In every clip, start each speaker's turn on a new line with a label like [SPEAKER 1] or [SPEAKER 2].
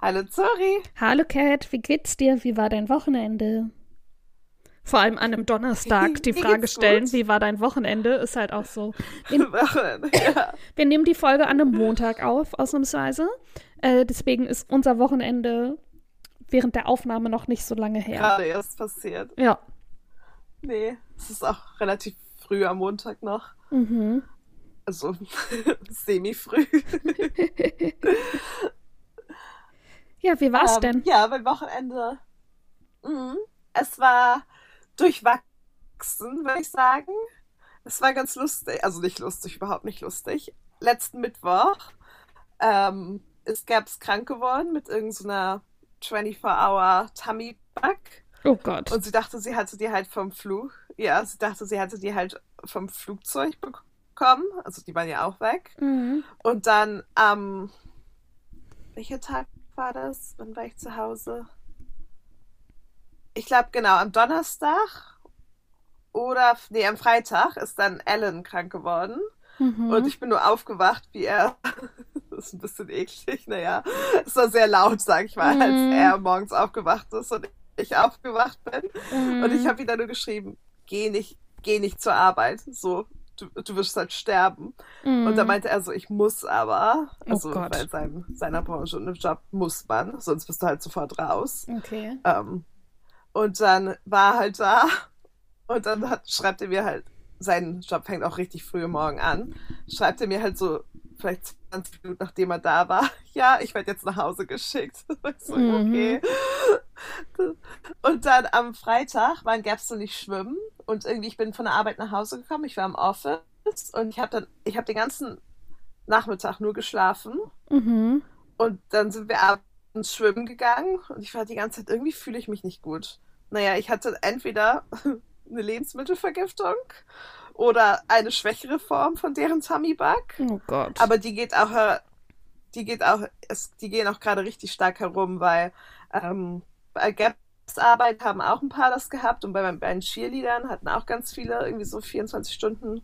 [SPEAKER 1] Hallo Zori.
[SPEAKER 2] Hallo Kat, wie geht's dir? Wie war dein Wochenende? Vor allem an einem Donnerstag die Frage stellen,
[SPEAKER 1] gut.
[SPEAKER 2] wie war dein Wochenende, ist halt auch so. Wir,
[SPEAKER 1] ja.
[SPEAKER 2] wir nehmen die Folge an einem Montag auf, ausnahmsweise. Äh, deswegen ist unser Wochenende während der Aufnahme noch nicht so lange her.
[SPEAKER 1] Gerade erst passiert.
[SPEAKER 2] Ja.
[SPEAKER 1] Nee, es ist auch relativ früh am Montag noch.
[SPEAKER 2] Mhm.
[SPEAKER 1] Also semi-früh.
[SPEAKER 2] Ja, wie war's
[SPEAKER 1] Ähm,
[SPEAKER 2] denn?
[SPEAKER 1] Ja, mein Wochenende. Mhm. Es war durchwachsen, würde ich sagen. Es war ganz lustig. Also nicht lustig, überhaupt nicht lustig. Letzten Mittwoch ähm, ist Gabs krank geworden mit irgendeiner 24-Hour Tummy-Bug.
[SPEAKER 2] Oh Gott.
[SPEAKER 1] Und sie dachte, sie hatte die halt vom Flug. Ja, sie dachte, sie hatte die halt vom Flugzeug bekommen. Also die waren ja auch weg.
[SPEAKER 2] Mhm.
[SPEAKER 1] Und dann am. welcher Tag war das? Wann war ich zu Hause? Ich glaube, genau, am Donnerstag oder. Nee, am Freitag ist dann Alan krank geworden.
[SPEAKER 2] Mhm.
[SPEAKER 1] Und ich bin nur aufgewacht, wie er. Das ist ein bisschen eklig, naja. Es war sehr laut, sag ich mal, als
[SPEAKER 2] Mhm.
[SPEAKER 1] er morgens aufgewacht ist und ich aufgewacht bin.
[SPEAKER 2] Mhm.
[SPEAKER 1] Und ich habe wieder nur geschrieben: geh nicht, geh nicht zur Arbeit. So, du, du wirst halt sterben.
[SPEAKER 2] Mhm.
[SPEAKER 1] Und da meinte er so, ich muss aber,
[SPEAKER 2] Oh
[SPEAKER 1] also
[SPEAKER 2] Gott.
[SPEAKER 1] bei seinem, seiner Branche und im Job muss man, sonst bist du halt sofort raus.
[SPEAKER 2] Okay.
[SPEAKER 1] Ähm, und dann war er halt da und dann hat, schreibt er mir halt, sein Job fängt auch richtig früh Morgen an, schreibt er mir halt so vielleicht 20 Minuten nachdem er da war, ja, ich werde jetzt nach Hause geschickt. So,
[SPEAKER 2] Mhm.
[SPEAKER 1] okay. Und dann am Freitag waren Gabs und ich schwimmen und irgendwie, ich bin von der Arbeit nach Hause gekommen, ich war im Office und ich habe dann, ich habe den ganzen Nachmittag nur geschlafen
[SPEAKER 2] Mhm.
[SPEAKER 1] und dann sind wir abends schwimmen gegangen und ich war die ganze Zeit, irgendwie fühle ich mich nicht gut. Naja, ich hatte entweder eine Lebensmittelvergiftung oder eine schwächere Form von deren Tummy-Bug.
[SPEAKER 2] Oh Gott.
[SPEAKER 1] Aber die geht auch, äh, die geht auch, es, die gehen auch gerade richtig stark herum, weil ähm, bei Gaps Arbeit haben auch ein paar das gehabt und bei, meinen- Cheerleadern hatten auch ganz viele irgendwie so 24 Stunden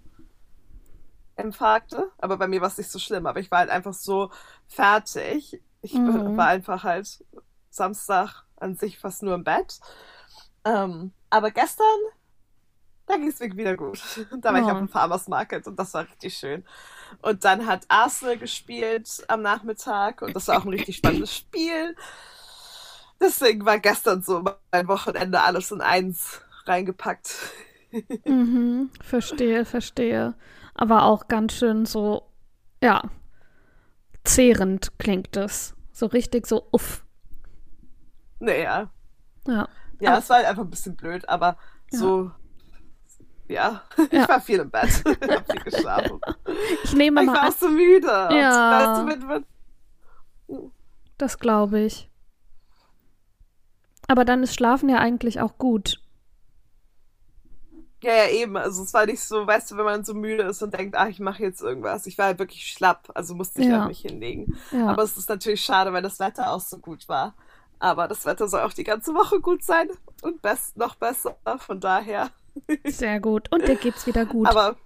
[SPEAKER 1] Infarkte. Aber bei mir war es nicht so schlimm, aber ich war halt einfach so fertig. Ich
[SPEAKER 2] Mhm.
[SPEAKER 1] war einfach halt Samstag an sich fast nur im Bett. Ähm, aber gestern, da ging es mir wieder gut. Da war ich
[SPEAKER 2] Oh.
[SPEAKER 1] auf dem Farmers Market und das war richtig schön. Und dann hat Arsenal gespielt am Nachmittag und das war auch ein richtig spannendes Spiel. Deswegen war gestern so mein Wochenende alles in eins reingepackt.
[SPEAKER 2] Mhm, verstehe, verstehe. Aber auch ganz schön so, ja, zehrend klingt es. So richtig so, uff.
[SPEAKER 1] Naja,
[SPEAKER 2] Ja.
[SPEAKER 1] ja, es war halt einfach ein bisschen blöd, aber so, ja, ich
[SPEAKER 2] Ja.
[SPEAKER 1] war viel im Bett, hab viel geschlafen.
[SPEAKER 2] Ich nehme
[SPEAKER 1] Ich
[SPEAKER 2] mal
[SPEAKER 1] war
[SPEAKER 2] an,
[SPEAKER 1] auch so müde.
[SPEAKER 2] Ja.
[SPEAKER 1] Und, weißt du, wenn, wenn,
[SPEAKER 2] das glaube ich. Aber dann ist Schlafen ja eigentlich auch gut.
[SPEAKER 1] Ja, ja, eben. Also es war nicht so, weißt du, wenn man so müde ist und denkt, ach, ich mache jetzt irgendwas. Ich war halt wirklich schlapp, also musste ich
[SPEAKER 2] Ja.
[SPEAKER 1] halt mich hinlegen.
[SPEAKER 2] Ja.
[SPEAKER 1] Aber es ist natürlich schade, weil das Wetter auch so gut war. Aber das Wetter soll auch die ganze Woche gut sein und best, noch besser. Von daher.
[SPEAKER 2] Sehr gut. Und dir geht's wieder gut.
[SPEAKER 1] Aber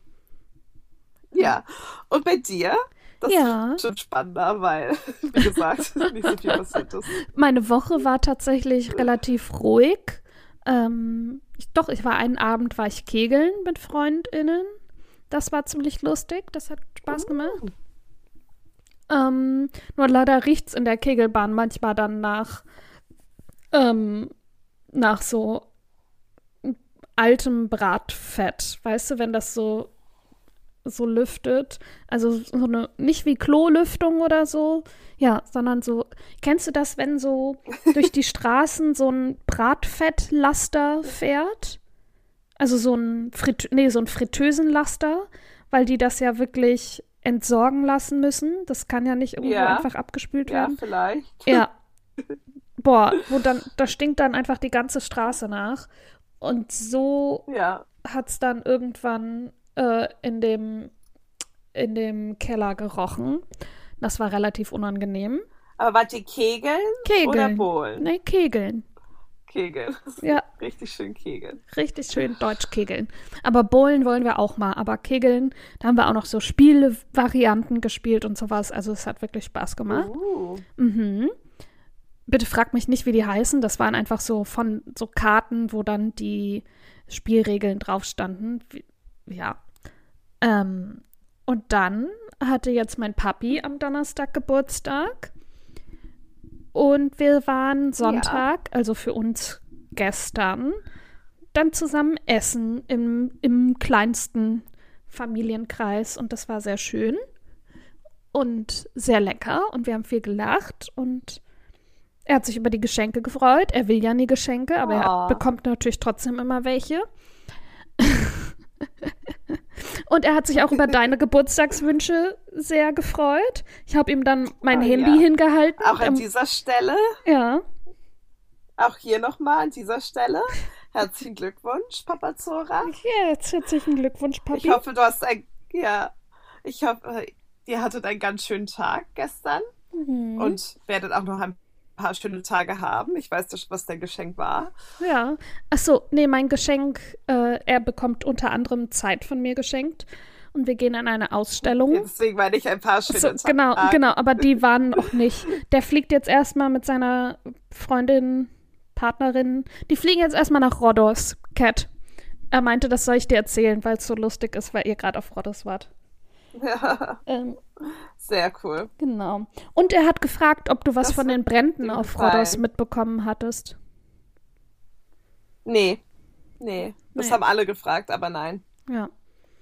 [SPEAKER 1] ja. Und bei dir? Das
[SPEAKER 2] Ja.
[SPEAKER 1] ist schon spannender, weil, wie gesagt, nicht so viel passiert ist.
[SPEAKER 2] Meine Woche war tatsächlich relativ ruhig. Ähm, ich, doch, ich war einen Abend, war ich kegeln mit FreundInnen. Das war ziemlich lustig. Das hat Spaß gemacht. Ähm, nur leider riecht's in der Kegelbahn manchmal dann nach, ähm, nach so altem Bratfett. Weißt du, wenn das so, so lüftet. Also so eine, nicht wie Klolüftung oder so. Ja, sondern so, kennst du das, wenn so durch die Straßen so ein Bratfettlaster fährt? Also so ein Frit nee, so ein Fritteusenlaster, weil die das ja wirklich entsorgen lassen müssen. Das kann ja nicht irgendwo
[SPEAKER 1] Ja.
[SPEAKER 2] einfach abgespült
[SPEAKER 1] Ja,
[SPEAKER 2] werden.
[SPEAKER 1] vielleicht.
[SPEAKER 2] Ja. Boah, wo dann, da stinkt dann einfach die ganze Straße nach. Und so
[SPEAKER 1] Ja.
[SPEAKER 2] hat es dann irgendwann äh, in, dem, in dem Keller gerochen. Das war relativ unangenehm.
[SPEAKER 1] Aber wart ihr Kegeln oder
[SPEAKER 2] Kegeln.
[SPEAKER 1] Bowlen?
[SPEAKER 2] Nee, Kegeln.
[SPEAKER 1] Kegeln.
[SPEAKER 2] Ja.
[SPEAKER 1] Richtig schön kegeln.
[SPEAKER 2] Richtig schön Deutsch kegeln. Aber Bowlen wollen wir auch mal. Aber kegeln, da haben wir auch noch so Spielvarianten gespielt und sowas. Also es hat wirklich Spaß gemacht.
[SPEAKER 1] Uh.
[SPEAKER 2] Mhm. Bitte frag mich nicht, wie die heißen. Das waren einfach so von so Karten, wo dann die Spielregeln drauf standen. Wie- Ja. Ähm, und dann hatte jetzt mein Papi am Donnerstag Geburtstag. Und wir waren Sonntag, also für uns gestern, dann zusammen essen im, im kleinsten Familienkreis. Und das war sehr schön und sehr lecker. Und wir haben viel gelacht und er hat sich über die Geschenke gefreut. Er will ja nie Geschenke, aber er
[SPEAKER 1] Oh.
[SPEAKER 2] bekommt natürlich trotzdem immer welche. Und er hat sich auch über deine Geburtstagswünsche sehr gefreut. Ich habe ihm dann mein
[SPEAKER 1] Oh,
[SPEAKER 2] Handy
[SPEAKER 1] ja.
[SPEAKER 2] hingehalten.
[SPEAKER 1] Auch an
[SPEAKER 2] Ähm,
[SPEAKER 1] dieser Stelle,
[SPEAKER 2] ja,
[SPEAKER 1] auch hier nochmal an dieser Stelle. Herzlichen Glückwunsch, Papa Zora.
[SPEAKER 2] ja, jetzt herzlichen Glückwunsch, Papi.
[SPEAKER 1] Ich hoffe, du hast ein, ja, ich hoffe, ihr hattet einen ganz schönen Tag gestern
[SPEAKER 2] Mhm.
[SPEAKER 1] und werdet auch noch ein paar schöne Tage haben. Ich weiß nicht, was dein Geschenk war.
[SPEAKER 2] Ja. Achso, nee, mein Geschenk, äh, er bekommt unter anderem Zeit von mir geschenkt. Und wir gehen an eine Ausstellung.
[SPEAKER 1] Deswegen meine ich ein paar schöne
[SPEAKER 2] So,
[SPEAKER 1] Tage.
[SPEAKER 2] genau, genau, aber die waren noch nicht. Der fliegt jetzt erstmal mit seiner Freundin, Partnerin. Die fliegen jetzt erstmal nach Rhodos, Cat. Er meinte, das soll ich dir erzählen, weil es so lustig ist, weil ihr gerade auf Rhodos wart.
[SPEAKER 1] Ja,
[SPEAKER 2] Ähm,
[SPEAKER 1] sehr cool.
[SPEAKER 2] genau. Und er hat gefragt, ob du was
[SPEAKER 1] Das
[SPEAKER 2] von den Bränden auf. Rhodos mitbekommen hattest.
[SPEAKER 1] Nee, nee, das
[SPEAKER 2] Nee.
[SPEAKER 1] haben alle gefragt, aber nein.
[SPEAKER 2] Ja.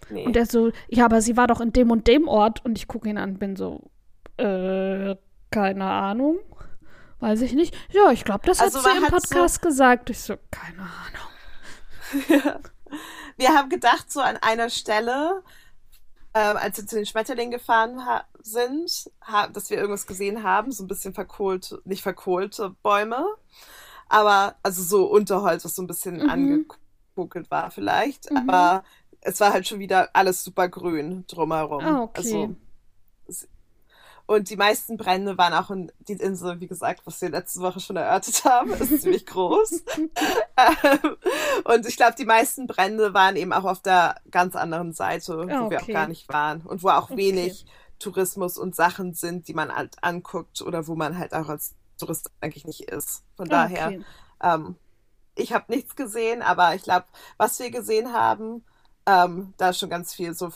[SPEAKER 1] Nee.
[SPEAKER 2] Und er so, ja, aber sie war doch in dem und dem Ort. Und ich gucke ihn an, bin so, äh, keine Ahnung. Weiß ich nicht. Ja, ich glaube, das
[SPEAKER 1] Also
[SPEAKER 2] hat sie im
[SPEAKER 1] hat so-
[SPEAKER 2] Podcast gesagt. Ich so, keine Ahnung.
[SPEAKER 1] Wir haben gedacht, so an einer Stelle, ähm, als wir zu den Schmetterlingen gefahren ha sind, ha dass wir irgendwas gesehen haben, so ein bisschen verkohlte, nicht verkohlte Bäume, aber also so Unterholz, was so ein bisschen
[SPEAKER 2] Mhm.
[SPEAKER 1] angekokelt war vielleicht,
[SPEAKER 2] Mhm.
[SPEAKER 1] aber es war halt schon wieder alles super grün drumherum.
[SPEAKER 2] Ah, okay.
[SPEAKER 1] Also, und die meisten Brände waren auch in die Insel, wie gesagt, was wir letzte Woche schon erörtert haben, ist ziemlich groß. Ähm, und ich glaube, die meisten Brände waren eben auch auf der ganz anderen Seite,
[SPEAKER 2] Ah,
[SPEAKER 1] wo wir auch
[SPEAKER 2] okay.
[SPEAKER 1] gar nicht waren und wo auch
[SPEAKER 2] Okay.
[SPEAKER 1] wenig Tourismus und Sachen sind, die man halt anguckt oder wo man halt auch als Tourist eigentlich nicht ist. Von
[SPEAKER 2] Ah,
[SPEAKER 1] daher,
[SPEAKER 2] okay.
[SPEAKER 1] ähm, ich habe nichts gesehen, aber ich glaube, was wir gesehen haben, ähm, da ist schon ganz viel so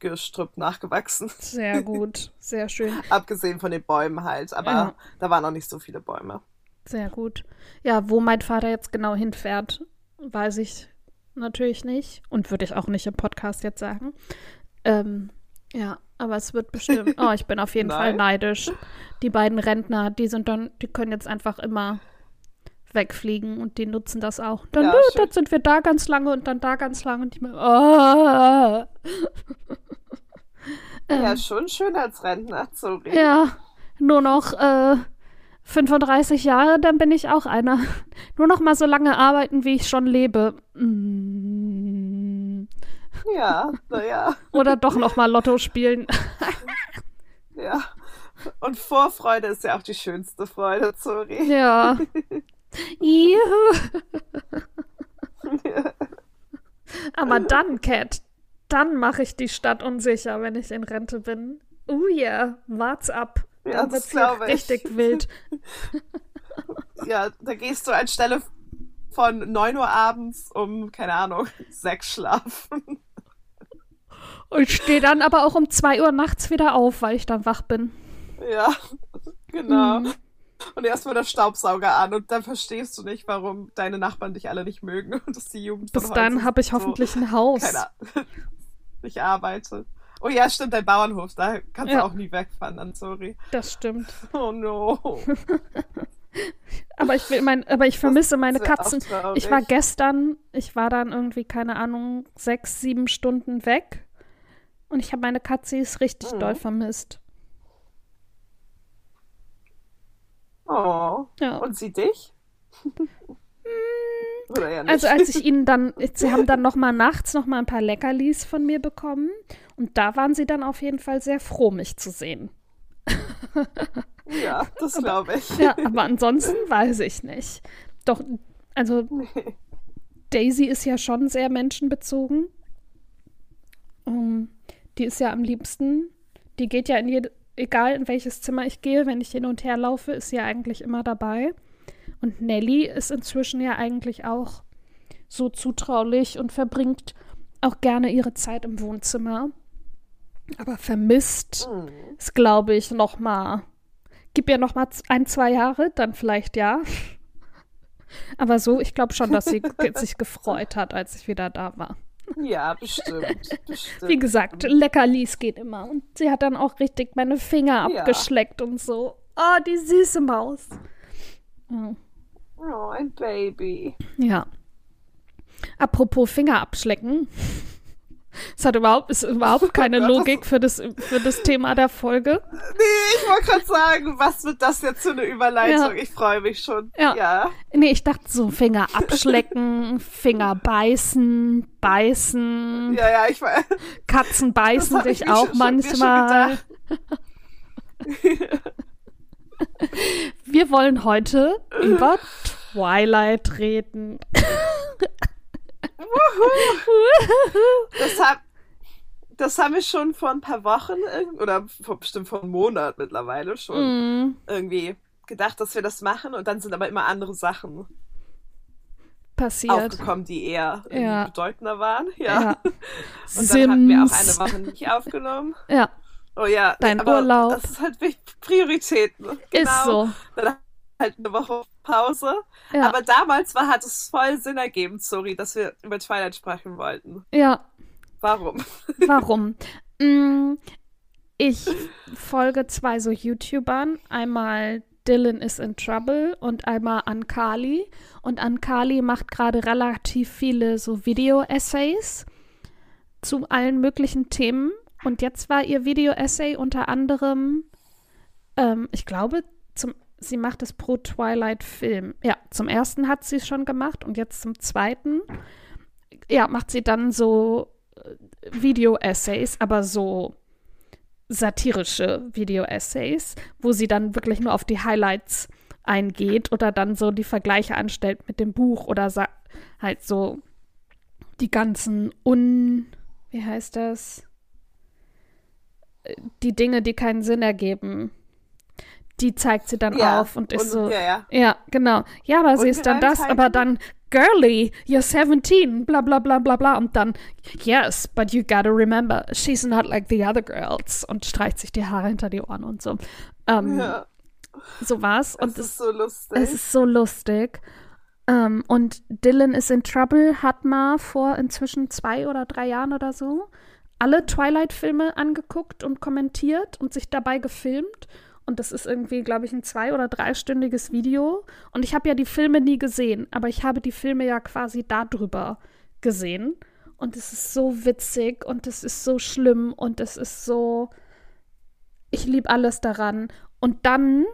[SPEAKER 1] Pflanzengestrüpp nachgewachsen,
[SPEAKER 2] Sehr gut. Sehr schön.
[SPEAKER 1] abgesehen von den Bäumen halt. Aber
[SPEAKER 2] Ja.
[SPEAKER 1] da waren noch nicht so viele Bäume.
[SPEAKER 2] Sehr gut. Ja, wo mein Vater jetzt genau hinfährt, weiß ich natürlich nicht. Und würde ich auch nicht im Podcast jetzt sagen. Ähm, ja, aber es wird bestimmt. Oh, ich bin auf jeden Fall neidisch. Die beiden Rentner, die sind dann, die können jetzt einfach immer wegfliegen und die nutzen das auch. Dann,
[SPEAKER 1] Ja,
[SPEAKER 2] dann sind wir da ganz lange und dann da ganz lange und ich mir, oh.
[SPEAKER 1] Ja,
[SPEAKER 2] ähm,
[SPEAKER 1] schon schön als Rentner, sorry.
[SPEAKER 2] ja, nur noch äh, 35 Jahre, dann bin ich auch einer. Nur noch mal so lange arbeiten, wie ich schon lebe. Mm.
[SPEAKER 1] Ja, naja,
[SPEAKER 2] Oder doch noch mal Lotto spielen.
[SPEAKER 1] ja. Und Vorfreude ist ja auch die schönste Freude, sorry.
[SPEAKER 2] Ja. Juhu. Aber dann, Cat, dann mache ich die Stadt unsicher, wenn ich in Rente bin. Oh ja, wart's ab.
[SPEAKER 1] Ja,
[SPEAKER 2] Dann
[SPEAKER 1] das
[SPEAKER 2] wird's hier
[SPEAKER 1] glaube ich.
[SPEAKER 2] richtig wild.
[SPEAKER 1] Ja, da gehst du anstelle von 9 Uhr abends um, keine Ahnung, 6 schlafen.
[SPEAKER 2] Und stehe dann aber auch um 2 Uhr nachts wieder auf, weil ich dann wach bin.
[SPEAKER 1] Ja, genau.
[SPEAKER 2] Mhm.
[SPEAKER 1] Und erstmal der Staubsauger an und dann verstehst du nicht, warum deine Nachbarn dich alle nicht mögen und dass die Jugend
[SPEAKER 2] Bis dann habe ich
[SPEAKER 1] so,
[SPEAKER 2] hoffentlich ein Haus.
[SPEAKER 1] keine Ahnung, nicht arbeitet. Oh ja, stimmt, dein Bauernhof, da kannst
[SPEAKER 2] Ja.
[SPEAKER 1] du auch nie wegfahren, dann sorry.
[SPEAKER 2] Das stimmt.
[SPEAKER 1] Oh no.
[SPEAKER 2] Aber ich will mein, aber ich vermisse meine Katzen. Ich war gestern, ich war dann irgendwie, keine Ahnung, sechs, sieben Stunden weg. Und ich habe meine Katzis richtig
[SPEAKER 1] Mhm.
[SPEAKER 2] doll vermisst.
[SPEAKER 1] Oh.
[SPEAKER 2] Ja.
[SPEAKER 1] Und sie dich? Ja?
[SPEAKER 2] Also als ich ihnen dann, sie haben dann noch mal nachts noch mal ein paar Leckerlis von mir bekommen. Und da waren sie dann auf jeden Fall sehr froh, mich zu sehen.
[SPEAKER 1] ja, das glaube ich.
[SPEAKER 2] Ja, aber ansonsten weiß ich nicht. doch, also Daisy ist ja schon sehr menschenbezogen. Um, die ist ja am liebsten, die geht ja in jede, egal in welches Zimmer ich gehe, wenn ich hin und her laufe, ist sie ja eigentlich immer dabei. Und Nelly ist inzwischen ja eigentlich auch so zutraulich und verbringt auch gerne ihre Zeit im Wohnzimmer. Aber vermisst
[SPEAKER 1] Mhm.
[SPEAKER 2] ist, glaube ich, noch mal. Gib ihr noch mal ein, zwei Jahre, dann vielleicht ja. Aber so, ich glaube schon, dass sie sich gefreut hat, als ich wieder da war.
[SPEAKER 1] Ja, bestimmt. bestimmt.
[SPEAKER 2] Wie gesagt, Leckerlis geht immer. Und sie hat dann auch richtig meine Finger
[SPEAKER 1] Ja.
[SPEAKER 2] abgeschleckt und so. Oh, die süße Maus. Ja.
[SPEAKER 1] Oh, ein Baby.
[SPEAKER 2] Ja. Apropos Finger abschlecken. Es hat überhaupt, ist überhaupt keine Logik für das, für das Thema der Folge.
[SPEAKER 1] Nee, ich wollte gerade sagen, was wird das jetzt für eine Überleitung?
[SPEAKER 2] Ja.
[SPEAKER 1] Ich freue mich schon.
[SPEAKER 2] Ja.
[SPEAKER 1] ja.
[SPEAKER 2] Nee, ich dachte so Finger abschlecken, Finger beißen, beißen,
[SPEAKER 1] Ja, ja, ich weiß.
[SPEAKER 2] Katzen beißen sich auch
[SPEAKER 1] schon
[SPEAKER 2] manchmal. Wir wollen heute über Twilight reden.
[SPEAKER 1] Das, hab, das haben wir schon vor ein paar Wochen oder vor, bestimmt vor einem Monat mittlerweile schon
[SPEAKER 2] Mm,
[SPEAKER 1] irgendwie gedacht, dass wir das machen und dann sind aber immer andere Sachen
[SPEAKER 2] passiert.
[SPEAKER 1] aufgekommen, die eher
[SPEAKER 2] Ja.
[SPEAKER 1] bedeutender waren. Ja.
[SPEAKER 2] Ja.
[SPEAKER 1] Und dann hatten wir auch eine
[SPEAKER 2] Sims.
[SPEAKER 1] Woche nicht aufgenommen.
[SPEAKER 2] Ja,
[SPEAKER 1] Oh ja,
[SPEAKER 2] Dein Urlaub.
[SPEAKER 1] Das ist halt wichtig. Prioritäten. Genau.
[SPEAKER 2] ist so.
[SPEAKER 1] Dann halt eine Woche Pause.
[SPEAKER 2] Ja,
[SPEAKER 1] Aber damals war, hat es voll Sinn ergeben, sorry, dass wir über Twilight sprechen wollten.
[SPEAKER 2] ja.
[SPEAKER 1] Warum?
[SPEAKER 2] Warum? Mm, ich folge zwei so YouTubern. Einmal Dylan is in Trouble und einmal Ankali. Und Ankali macht gerade relativ viele so Video-Essays zu allen möglichen Themen. Und jetzt war ihr Video-Essay unter anderem, ähm, ich glaube, zum, sie macht es pro Twilight-Film. Ja, zum ersten hat sie es schon gemacht und jetzt zum zweiten. Ja, macht sie dann so Video-Essays, aber so satirische Video-Essays, wo sie dann wirklich nur auf die Highlights eingeht oder dann so die Vergleiche anstellt mit dem Buch oder halt so die ganzen un... Wie heißt das? Die Dinge, die keinen Sinn ergeben. Die zeigt sie dann
[SPEAKER 1] Ja,
[SPEAKER 2] auf und ist
[SPEAKER 1] und-
[SPEAKER 2] so.
[SPEAKER 1] ja, ja.
[SPEAKER 2] Ja, genau. Ja, aber sie ist dann das,
[SPEAKER 1] Ungereimtheiten?
[SPEAKER 2] aber dann girly, you're 17, bla bla bla bla bla. Und dann, yes, but you gotta remember, she's not like the other girls. Und streicht sich die Haare hinter die Ohren und so. Ähm,
[SPEAKER 1] Ja,
[SPEAKER 2] So war's. Und es,
[SPEAKER 1] ist so lustig.
[SPEAKER 2] es ist so lustig. Ähm, und Dylan is in Trouble hat mal vor inzwischen zwei oder drei Jahren oder so alle Twilight-Filme angeguckt und kommentiert und sich dabei gefilmt. Und das ist irgendwie, glaube ich, ein zwei- oder dreistündiges Video. Und ich habe ja die Filme nie gesehen, aber ich habe die Filme ja quasi darüber gesehen. Und es ist so witzig und es ist so schlimm und es ist so. Ich liebe alles daran. Und dann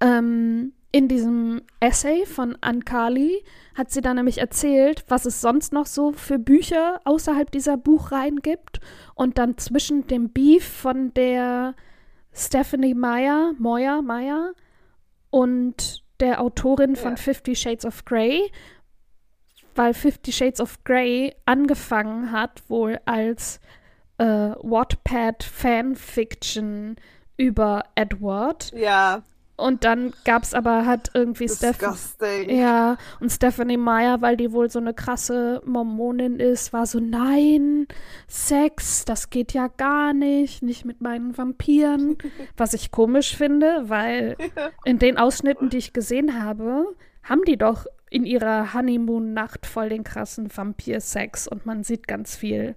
[SPEAKER 2] ähm, in diesem Essay von Ankali hat sie dann nämlich erzählt, was es sonst noch so für Bücher außerhalb dieser Buchreihen gibt. Und dann zwischen dem Beef von der Stephanie Meyer, Moyer, Meyer und der Autorin von
[SPEAKER 1] Ja.
[SPEAKER 2] Fifty Shades of Grey, weil Fifty Shades of Grey angefangen hat wohl als äh, Wattpad Fanfiction über Edward
[SPEAKER 1] ja,
[SPEAKER 2] und dann gab es aber halt irgendwie Steph
[SPEAKER 1] disgusting.
[SPEAKER 2] ja, und Stephanie Meyer, weil die wohl so eine krasse Mormonin ist, war so, nein, Sex, das geht ja gar nicht, nicht mit meinen Vampiren. Was ich komisch finde, weil in den Ausschnitten, die ich gesehen habe, haben die doch in ihrer Honeymoon-Nacht voll den krassen Vampir-Sex und man sieht ganz viel.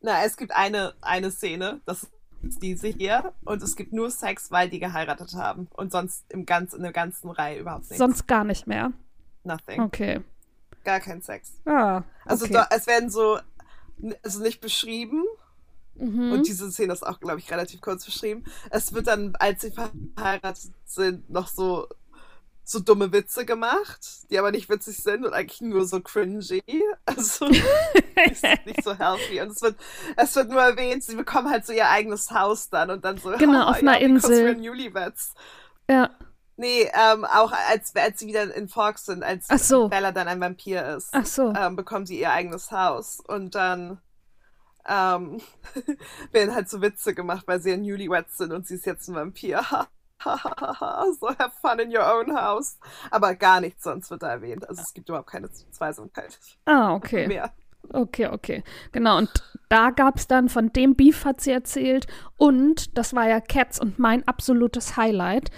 [SPEAKER 1] Na, es gibt eine, eine Szene, das ist diese hier, und es gibt nur Sex, weil die geheiratet haben. Und sonst im ganz, in der ganzen Reihe überhaupt nichts.
[SPEAKER 2] Sonst gar nicht mehr.
[SPEAKER 1] Nothing.
[SPEAKER 2] Okay.
[SPEAKER 1] Gar kein Sex.
[SPEAKER 2] Ah,
[SPEAKER 1] Also
[SPEAKER 2] okay.
[SPEAKER 1] da, es werden so, also nicht beschrieben,
[SPEAKER 2] mhm.
[SPEAKER 1] und diese Szene ist auch, glaube ich, relativ kurz beschrieben. Es wird dann, als sie verheiratet sind, noch so, so dumme Witze gemacht, die aber nicht witzig sind und eigentlich nur so cringy. Also ist nicht so healthy. Und es wird, es wird nur erwähnt, sie bekommen halt so ihr eigenes Haus dann und dann so,
[SPEAKER 2] Genau,
[SPEAKER 1] oh,
[SPEAKER 2] auf einer
[SPEAKER 1] ja,
[SPEAKER 2] Insel.
[SPEAKER 1] newlyweds.
[SPEAKER 2] ja.
[SPEAKER 1] Nee, ähm, auch als, als sie wieder in Forks sind, als
[SPEAKER 2] so.
[SPEAKER 1] Bella dann ein Vampir ist,
[SPEAKER 2] Ach so.
[SPEAKER 1] ähm, bekommt sie ihr eigenes Haus. Und dann ähm, werden halt so Witze gemacht, weil sie ja Newlyweds sind und sie ist jetzt ein Vampir. so have fun in your own house. Aber gar nichts sonst wird da erwähnt. Also es gibt überhaupt keine Zweisamkeit
[SPEAKER 2] Ah, okay.
[SPEAKER 1] mehr.
[SPEAKER 2] Okay, okay. Genau, und da gab es dann, von dem Beef hat sie erzählt. Und das war ja Cats und mein absolutes Highlight.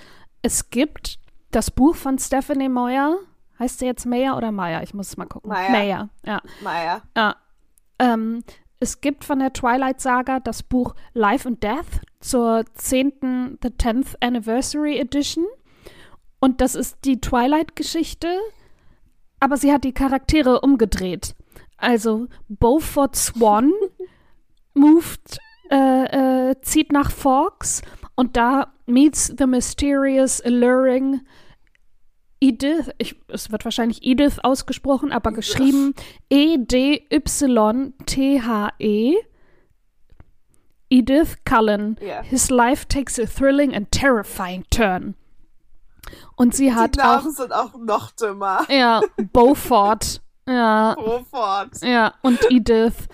[SPEAKER 2] Es gibt das Buch von Stephanie Meyer. Heißt sie jetzt Meyer oder Meyer? Ich muss es mal gucken.
[SPEAKER 1] Meyer.
[SPEAKER 2] Meyer, ja.
[SPEAKER 1] Maya.
[SPEAKER 2] ja. Ähm, es gibt von der Twilight Saga das Buch Life and Death zur 10. The 10th Anniversary Edition. Und das ist die Twilight-Geschichte, aber sie hat die Charaktere umgedreht. Also Beaufort Swan moved, äh, äh, zieht nach Forks und da meets the mysterious, alluring Edith, ich, es wird wahrscheinlich Edith ausgesprochen, aber geschrieben E E-D-Y-T-H-E. Edith Cullen.
[SPEAKER 1] Ja.
[SPEAKER 2] His life takes a thrilling and terrifying turn. Und sie hat
[SPEAKER 1] Die
[SPEAKER 2] auch,
[SPEAKER 1] Namen sind auch noch dümmer.
[SPEAKER 2] ja, Beaufort. Ja,
[SPEAKER 1] Sofort.
[SPEAKER 2] ja, und Edith.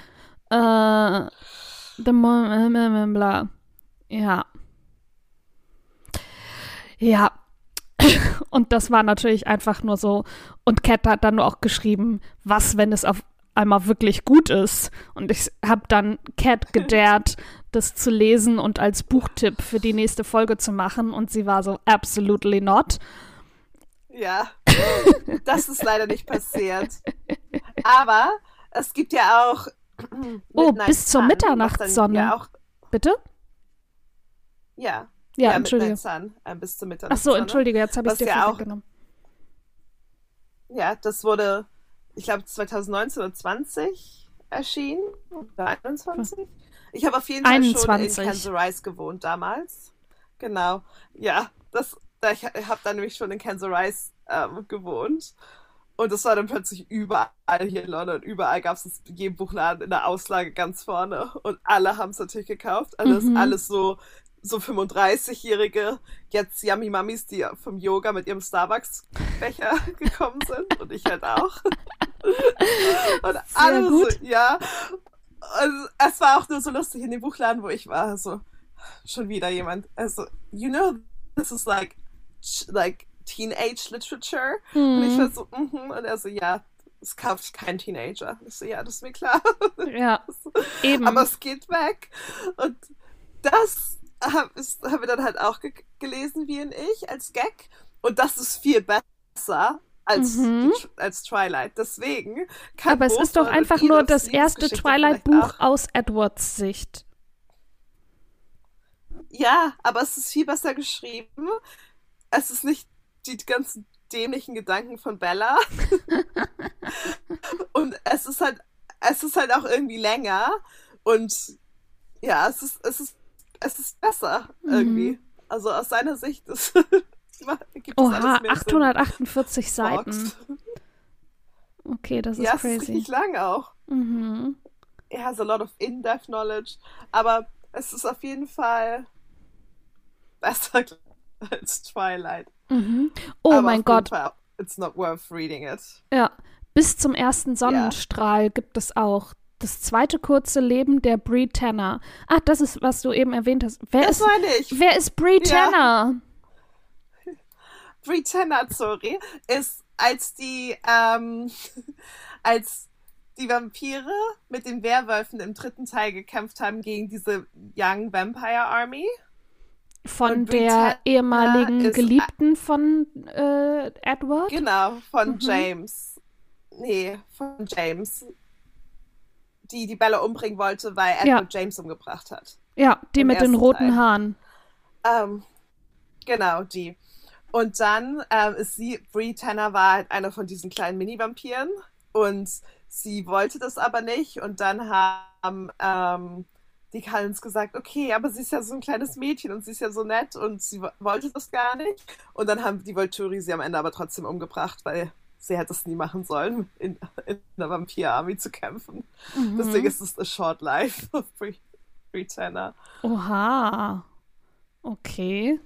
[SPEAKER 2] Äh, the Mo- äh, äh, bla. Ja. Ja. Und das war natürlich einfach nur so. Und Cat hat dann nur auch geschrieben, was, wenn es auf einmal wirklich gut ist. Und ich habe dann Cat gedared, das zu lesen und als Buchtipp für die nächste Folge zu machen. Und sie war so, absolutely not.
[SPEAKER 1] Ja, das ist leider nicht passiert. Aber es gibt ja auch.
[SPEAKER 2] Oh, bis zur Mitternachtssonne.
[SPEAKER 1] Ja, auch,
[SPEAKER 2] Bitte?
[SPEAKER 1] ja.
[SPEAKER 2] Ja, entschuldige.
[SPEAKER 1] Midnight Sun, äh, bis zur
[SPEAKER 2] Ach
[SPEAKER 1] Mitternachtsonne.
[SPEAKER 2] so, entschuldige, jetzt habe ich dir
[SPEAKER 1] ja auch-
[SPEAKER 2] weggenommen.
[SPEAKER 1] Ja, das wurde, ich glaube, 2019 oder 20 erschienen. Oder 21? Ich habe auf jeden Fall
[SPEAKER 2] 21.
[SPEAKER 1] schon in Kansas Rise gewohnt damals. Genau. Ja, das, da- ich habe dann nämlich schon in Kansas Rise ähm, gewohnt. Und das war dann plötzlich überall hier in London. Überall gab es das jedem Buchladen in der Auslage ganz vorne. Und alle haben es natürlich gekauft. Alles,
[SPEAKER 2] Mhm.
[SPEAKER 1] alles so, so 35-Jährige, jetzt Yummy Mummies, die vom Yoga mit ihrem Starbucks-Becher gekommen sind. Und ich halt auch. Und alle
[SPEAKER 2] gut.
[SPEAKER 1] so, ja. Und es war auch nur so lustig in dem Buchladen, wo ich war. So, schon wieder jemand. Also, you know, this is like, like teenage literature. Und ich
[SPEAKER 2] Mhm.
[SPEAKER 1] war so, mhm. Und er so, ja, es kauft kein Teenager. Ich so, ja, das ist mir klar.
[SPEAKER 2] Ja, eben.
[SPEAKER 1] Aber es geht weg. Und das habe hab dann halt auch ge gelesen, wie in ich, als Gag. Und das ist viel besser als,
[SPEAKER 2] Mhm.
[SPEAKER 1] die, als Twilight. Deswegen kann
[SPEAKER 2] Aber es ist doch einfach nur das erste Twilight-Buch aus Edwards Sicht.
[SPEAKER 1] Ja, aber es ist viel besser geschrieben. Es ist nicht die ganzen dämlichen Gedanken von Bella. und es ist halt, es ist halt auch irgendwie länger. Und ja, es ist, es ist, es ist besser
[SPEAKER 2] Mhm.
[SPEAKER 1] irgendwie. Also aus seiner Sicht ist, gibt es
[SPEAKER 2] Oha,
[SPEAKER 1] alles mehr Sinn.
[SPEAKER 2] 848 Seiten. Okay, das ist
[SPEAKER 1] Ja, es ist
[SPEAKER 2] crazy.
[SPEAKER 1] richtig lang auch.
[SPEAKER 2] Mhm.
[SPEAKER 1] It has a lot of in-depth knowledge. Aber es ist auf jeden Fall besser als Twilight.
[SPEAKER 2] Mhm. Oh
[SPEAKER 1] Aber
[SPEAKER 2] mein Gott,
[SPEAKER 1] Fall, it's not worth reading it.
[SPEAKER 2] ja. Bis zum ersten Sonnenstrahl gibt es auch das zweite kurze Leben der Brie Tanner. Ah, das ist, was du eben erwähnt hast. Wer
[SPEAKER 1] Das
[SPEAKER 2] ist,
[SPEAKER 1] meine ich.
[SPEAKER 2] wer ist Brie
[SPEAKER 1] Ja.
[SPEAKER 2] Tanner?
[SPEAKER 1] Brie Tanner, sorry, ist als die, ähm, als die Vampire mit den Werwölfen im dritten Teil gekämpft haben gegen diese Young Vampire Army.
[SPEAKER 2] Von der ehemaligen Geliebten von äh, Edward?
[SPEAKER 1] Genau, von
[SPEAKER 2] Mhm.
[SPEAKER 1] James. Nee, von James. Die die Bella umbringen wollte, weil Edward James umgebracht hat.
[SPEAKER 2] Ja, die
[SPEAKER 1] Im
[SPEAKER 2] mit den roten
[SPEAKER 1] Teil.
[SPEAKER 2] Haaren.
[SPEAKER 1] Ähm, genau, die. Und dann ähm, ist sie, Brie Tanner war halt eine von diesen kleinen Mini-Vampiren und sie wollte das aber nicht und dann haben ähm, die Cullens gesagt, okay, aber sie ist ja so ein kleines Mädchen und sie ist ja so nett und sie wo- wollte das gar nicht. Und dann haben die Volturi sie am Ende aber trotzdem umgebracht, weil sie hätte es nie machen sollen, in, in einer Vampir-Army zu kämpfen.
[SPEAKER 2] Mhm.
[SPEAKER 1] Deswegen ist es a short life of Brie Tanner.
[SPEAKER 2] Oha. Okay.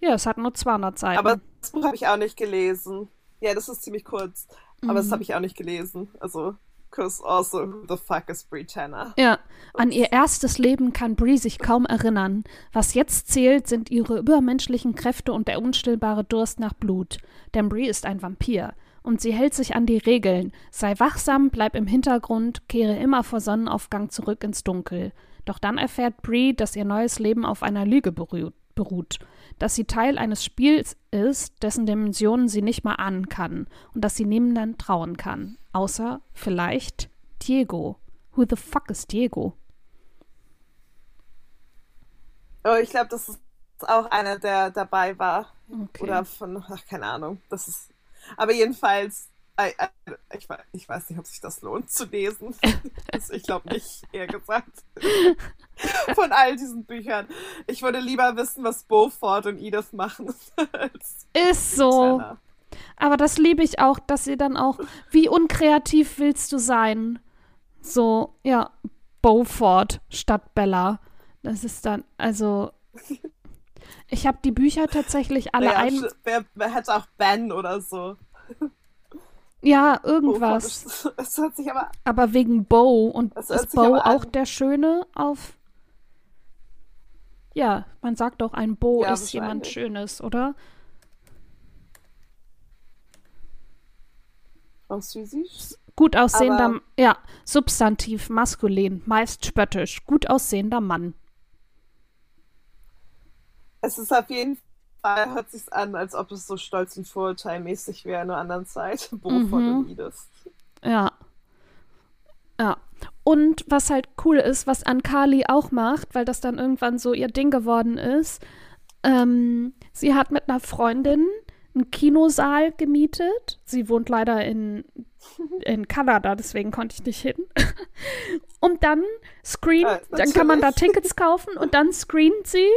[SPEAKER 2] Ja, es hat nur 200 Seiten.
[SPEAKER 1] Aber das Buch habe ich auch nicht gelesen. Ja, das ist ziemlich kurz. Aber das habe ich auch nicht gelesen. Also, because also, who the fuck is Brie Tanner?
[SPEAKER 2] Ja, an ihr erstes Leben kann Brie sich kaum erinnern. Was jetzt zählt, sind ihre übermenschlichen Kräfte und der unstillbare Durst nach Blut. Denn Brie ist ein Vampir. Und sie hält sich an die Regeln. Sei wachsam, bleib im Hintergrund, kehre immer vor Sonnenaufgang zurück ins Dunkel. Doch dann erfährt Brie, dass ihr neues Leben auf einer Lüge beruht. Dass sie Teil eines Spiels ist, dessen Dimensionen sie nicht mal ahnen kann. Und dass sie niemandem trauen kann. Außer vielleicht Diego. Who the fuck is Diego?
[SPEAKER 1] Oh, ich glaube, das ist auch einer, der dabei war.
[SPEAKER 2] Okay.
[SPEAKER 1] Oder von, ach, keine Ahnung. Das ist. Aber jedenfalls, ich, we- ich weiß nicht, ob sich das lohnt zu lesen. Also ich glaube nicht, eher gesagt. Von all diesen Büchern. Ich würde lieber wissen, was Beaufort und Edith machen.
[SPEAKER 2] Ist so. Aber das liebe ich auch, dass sie dann auch, wie unkreativ willst du sein? So, ja, Beaufort statt Bella. Das ist dann, also, ich habe die Bücher tatsächlich alle
[SPEAKER 1] Naja,
[SPEAKER 2] ein,
[SPEAKER 1] wer, wer hätte auch Ben oder so.
[SPEAKER 2] Ja, irgendwas.
[SPEAKER 1] ist- Es hört sich aber.
[SPEAKER 2] Aber wegen Bo und ist Bo auch
[SPEAKER 1] an-
[SPEAKER 2] der Schöne auf, ja, man sagt doch, ein Bo
[SPEAKER 1] Ja,
[SPEAKER 2] ist jemand. Schönes, oder?
[SPEAKER 1] Süß.
[SPEAKER 2] Gut aussehender,
[SPEAKER 1] Aber-
[SPEAKER 2] ja, Substantiv, maskulin, meist spöttisch, gut aussehender Mann.
[SPEAKER 1] Es ist auf jeden Fall, hört sich an, als ob es so stolz und vorurteilmäßig wäre in einer anderen Zeit. Beaufort
[SPEAKER 2] Mhm.
[SPEAKER 1] und Edith.
[SPEAKER 2] Ja. Ja. Und was halt cool ist, was Ankali auch macht, weil das dann irgendwann so ihr Ding geworden ist, ähm, sie hat mit einer Freundin einen Kinosaal gemietet. Sie wohnt leider in, in Kanada, deswegen konnte ich nicht hin. und dann screen,
[SPEAKER 1] Ja,
[SPEAKER 2] dann kann man da. Tickets kaufen und dann screent sie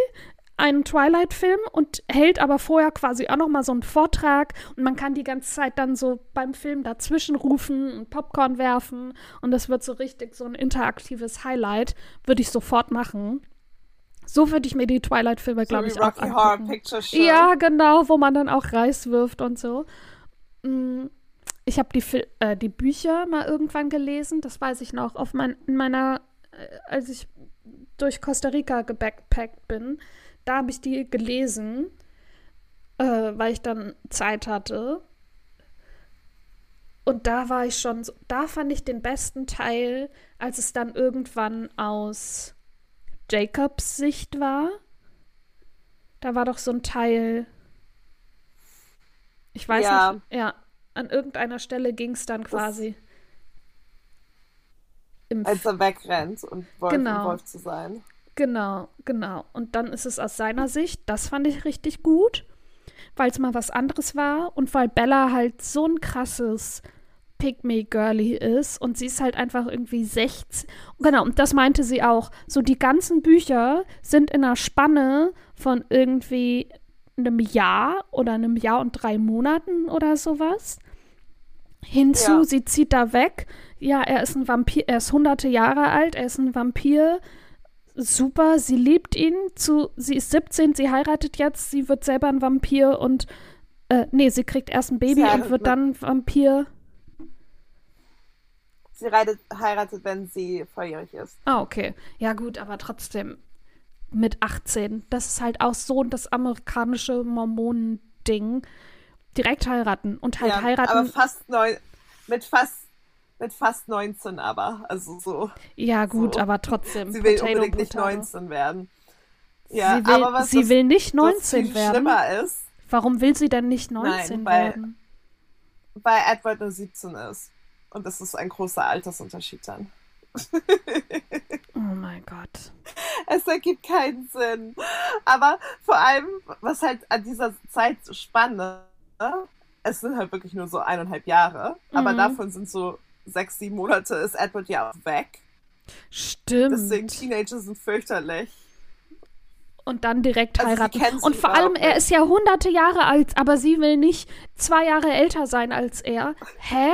[SPEAKER 2] einen Twilight-Film und hält aber vorher quasi auch noch mal so einen Vortrag und man kann die ganze Zeit dann so beim Film dazwischen rufen und Popcorn werfen und das wird so richtig so ein interaktives Highlight. Würde ich sofort machen. So würde ich mir die Twilight-Filme,
[SPEAKER 1] So
[SPEAKER 2] glaube ich, auch
[SPEAKER 1] Rocky Horror
[SPEAKER 2] angucken.
[SPEAKER 1] Picture Show.
[SPEAKER 2] Ja, genau, wo man dann auch Reis wirft und so. Mm, Ich habe die, äh, die Bücher mal irgendwann gelesen, das weiß ich noch, auf mein, in meiner, äh, als ich durch Costa Rica gebackpackt bin, da habe ich die gelesen, äh, weil ich dann Zeit hatte. Und da war ich schon, so, da fand ich den besten Teil, als es dann irgendwann aus Jacobs Sicht war. Da war doch so ein Teil. Ich weiß
[SPEAKER 1] Ja.
[SPEAKER 2] nicht. Ja, an irgendeiner Stelle ging es dann quasi. Im
[SPEAKER 1] Als er wegrennt und Wolf,
[SPEAKER 2] Genau.
[SPEAKER 1] um Wolf zu sein.
[SPEAKER 2] Genau, genau. Und dann ist es aus seiner Sicht, das fand ich richtig gut, weil es mal was anderes war und weil Bella halt so ein krasses Pick-me-Girly ist und sie ist halt einfach irgendwie 16. Genau, und das meinte sie auch. So die ganzen Bücher sind in einer Spanne von irgendwie einem Jahr oder einem Jahr und drei Monaten oder sowas. Hinzu,
[SPEAKER 1] Ja.
[SPEAKER 2] sie zieht da weg. Ja, er ist ein Vampir, er ist hunderte Jahre alt, er ist ein Vampir. Super, sie liebt ihn. Zu, sie ist 17, sie heiratet jetzt, sie wird selber ein Vampir und äh, nee, sie kriegt erst ein Baby und wird dann Vampir.
[SPEAKER 1] Sie reitet, heiratet, wenn sie volljährig ist.
[SPEAKER 2] Ah, okay. Ja, gut, aber trotzdem mit 18. Das ist halt auch so das amerikanische Mormonen-Ding. Direkt heiraten und halt
[SPEAKER 1] ja,
[SPEAKER 2] heiraten.
[SPEAKER 1] aber fast neun, mit fast mit fast 19 aber. Also so.
[SPEAKER 2] ja, gut,
[SPEAKER 1] so.
[SPEAKER 2] aber trotzdem.
[SPEAKER 1] Sie will
[SPEAKER 2] Potato,
[SPEAKER 1] unbedingt nicht
[SPEAKER 2] Potato.
[SPEAKER 1] 19 werden. Ja,
[SPEAKER 2] sie will,
[SPEAKER 1] aber was
[SPEAKER 2] sie will nicht
[SPEAKER 1] was
[SPEAKER 2] 19
[SPEAKER 1] viel
[SPEAKER 2] werden.
[SPEAKER 1] schlimmer ist,
[SPEAKER 2] Warum will sie denn nicht 19
[SPEAKER 1] weil-
[SPEAKER 2] werden?
[SPEAKER 1] weil Edward nur 17 ist. Und das ist ein großer Altersunterschied dann.
[SPEAKER 2] Oh mein Gott.
[SPEAKER 1] Es ergibt keinen Sinn. Aber vor allem, was halt an dieser Zeit so spannend ist, es sind halt wirklich nur so eineinhalb Jahre. Aber
[SPEAKER 2] Mhm.
[SPEAKER 1] davon sind so sechs, sieben Monate, ist Edward ja auch weg.
[SPEAKER 2] Stimmt.
[SPEAKER 1] Deswegen Teenager sind fürchterlich.
[SPEAKER 2] und dann direkt
[SPEAKER 1] Also
[SPEAKER 2] heiraten. Und vor allem, er ist ja hunderte Jahre alt, aber sie will nicht zwei Jahre älter sein als er. Hä?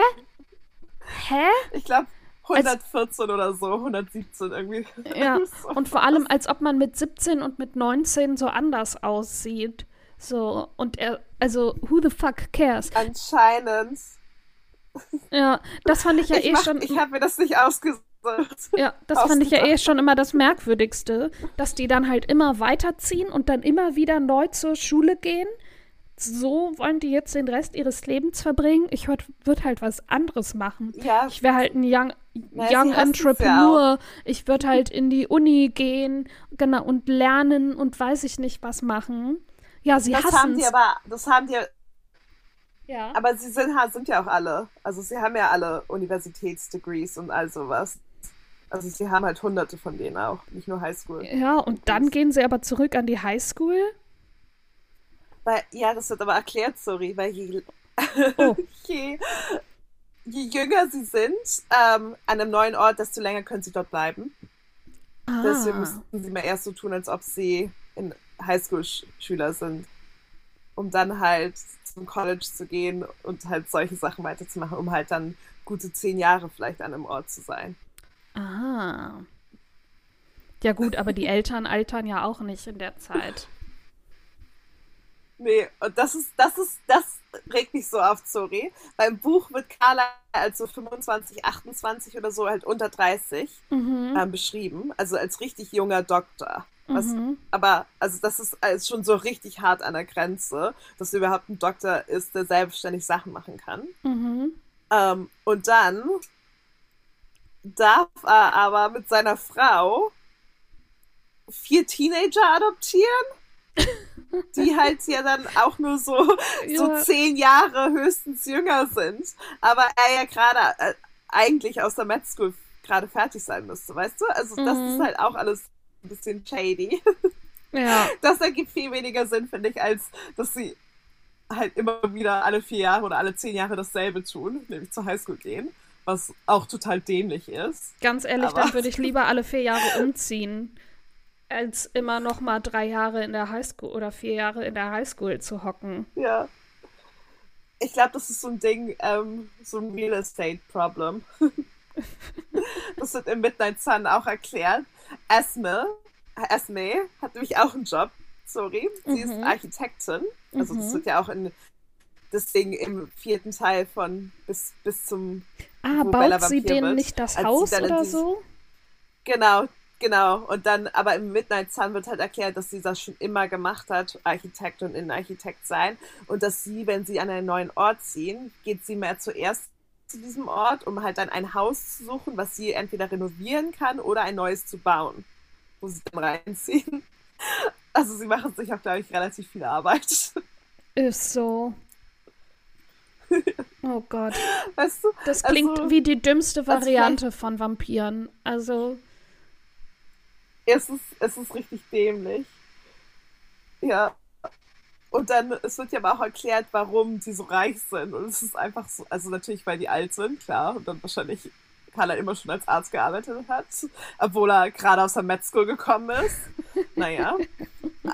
[SPEAKER 2] Hä?
[SPEAKER 1] Ich glaube 114 oder so, 117 irgendwie.
[SPEAKER 2] Ja.
[SPEAKER 1] So
[SPEAKER 2] Und vor allem, als ob man mit 17 und mit 19 so anders aussieht. So, und er, also, who the fuck cares?
[SPEAKER 1] Anscheinend.
[SPEAKER 2] Ja, das fand ich ja
[SPEAKER 1] ich
[SPEAKER 2] eh
[SPEAKER 1] mach,
[SPEAKER 2] schon.
[SPEAKER 1] Ich habe mir das nicht ausgesucht.
[SPEAKER 2] Ja, das fand ich ja eh schon immer das Merkwürdigste, dass die dann halt immer weiterziehen und dann immer wieder neu zur Schule gehen. So wollen die jetzt den Rest ihres Lebens verbringen. Ich würde halt was anderes machen.
[SPEAKER 1] Ja.
[SPEAKER 2] Ich wäre halt ein Young,
[SPEAKER 1] Na,
[SPEAKER 2] young
[SPEAKER 1] hassen's ja
[SPEAKER 2] Entrepreneur. ich würde halt in die Uni gehen, genau, und lernen und weiß ich nicht was machen. Ja, sie
[SPEAKER 1] Das haben
[SPEAKER 2] hassen
[SPEAKER 1] die
[SPEAKER 2] es.
[SPEAKER 1] aber, das haben die,
[SPEAKER 2] Ja.
[SPEAKER 1] aber sie sind, sind ja auch alle, also sie haben ja alle Universitätsdegrees und all sowas. Also sie haben halt hunderte von denen auch, nicht nur Highschool.
[SPEAKER 2] ja, und dann gehen sie aber zurück an die Highschool.
[SPEAKER 1] Weil, ja, das wird aber erklärt, sorry, weil je,
[SPEAKER 2] Oh.
[SPEAKER 1] je, je jünger sie sind ähm, an einem neuen Ort, desto länger können sie dort bleiben. Deswegen
[SPEAKER 2] Ah.
[SPEAKER 1] müssen sie mal erst so tun, als ob sie in Highschool-Schüler sind. Um dann halt zum College zu gehen und halt solche Sachen weiterzumachen, um halt dann gute zehn Jahre vielleicht an einem Ort zu sein.
[SPEAKER 2] Ah. Ja gut, aber die Eltern altern ja auch nicht in der Zeit.
[SPEAKER 1] Nee, und das ist, das ist, das regt mich so auf, sorry. Beim Buch wird Carla als so 25, 28 oder so halt unter 30
[SPEAKER 2] Mhm.
[SPEAKER 1] ähm, beschrieben. Also als richtig junger Doktor. Was,
[SPEAKER 2] Mhm.
[SPEAKER 1] Aber, also das ist, äh, ist schon so richtig hart an der Grenze, dass überhaupt ein Doktor ist, der selbstständig Sachen machen kann.
[SPEAKER 2] Mhm.
[SPEAKER 1] Ähm, und dann darf er aber mit seiner Frau vier Teenager adoptieren, die halt ja dann auch nur so, so
[SPEAKER 2] Ja.
[SPEAKER 1] zehn Jahre höchstens jünger sind. Aber er ja gerade äh, eigentlich aus der Med School gerade fertig sein müsste, weißt du? Also das
[SPEAKER 2] Mhm.
[SPEAKER 1] ist halt auch alles ein bisschen shady.
[SPEAKER 2] Ja.
[SPEAKER 1] Das ergibt viel weniger Sinn, finde ich, als dass sie halt immer wieder alle vier Jahre oder alle zehn Jahre dasselbe tun, nämlich zur Highschool gehen, was auch total dämlich ist.
[SPEAKER 2] Ganz ehrlich,
[SPEAKER 1] Aber-
[SPEAKER 2] dann würde ich lieber alle vier Jahre umziehen, als immer noch mal drei Jahre in der Highschool oder vier Jahre in der Highschool zu hocken.
[SPEAKER 1] Ja. Ich glaube, das ist so ein Ding, ähm, so ein Real Estate Problem. das wird im Midnight Sun auch erklärt. Esme, Esme hat nämlich auch einen Job, sorry. Sie ist
[SPEAKER 2] Mhm.
[SPEAKER 1] Architektin. Also das
[SPEAKER 2] Mhm.
[SPEAKER 1] wird ja auch in deswegen im vierten Teil von bis, bis zum
[SPEAKER 2] Ah,
[SPEAKER 1] Wo Bella
[SPEAKER 2] baut sie denen nicht das Haus oder
[SPEAKER 1] dieses-
[SPEAKER 2] so?
[SPEAKER 1] Genau, genau. Und dann, aber im Midnight Sun wird halt erklärt, dass sie das schon immer gemacht hat, Architekt und Innenarchitekt sein. Und dass sie, wenn sie an einen neuen Ort ziehen, geht sie mehr zuerst zu diesem Ort, um halt dann ein Haus zu suchen, was sie entweder renovieren kann oder ein neues zu bauen, wo sie dann reinziehen. Also sie machen sich auch, glaube ich, relativ viel Arbeit.
[SPEAKER 2] Ist so. Oh Gott.
[SPEAKER 1] Weißt du?
[SPEAKER 2] Das klingt
[SPEAKER 1] Also-
[SPEAKER 2] wie die dümmste
[SPEAKER 1] also
[SPEAKER 2] Variante von Vampiren. Also,
[SPEAKER 1] Es ist, es ist richtig dämlich. Ja. Und dann, es wird ja aber auch erklärt, warum die so reich sind. Und es ist einfach so, also natürlich, weil die alt sind, klar. Und dann wahrscheinlich Carla immer schon als Arzt gearbeitet hat, obwohl er gerade aus der Med School gekommen ist. Naja.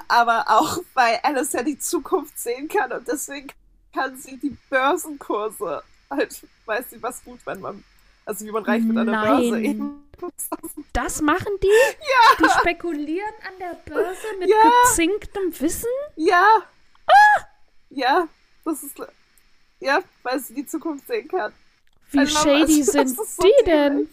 [SPEAKER 1] Aber auch, weil Alice ja die Zukunft sehen kann und deswegen kann sie die Börsenkurse halt, weiß sie was gut, wenn man, also wie man reich der
[SPEAKER 2] Nein.
[SPEAKER 1] Börse eben.
[SPEAKER 2] das machen die? Ja. Die spekulieren an der Börse mit
[SPEAKER 1] Ja.
[SPEAKER 2] gezinktem Wissen?
[SPEAKER 1] Ja. Ja, das ist. Ja, weil sie die Zukunft sehen kann.
[SPEAKER 2] Wie
[SPEAKER 1] Also,
[SPEAKER 2] shady
[SPEAKER 1] das
[SPEAKER 2] sind
[SPEAKER 1] so
[SPEAKER 2] die denn?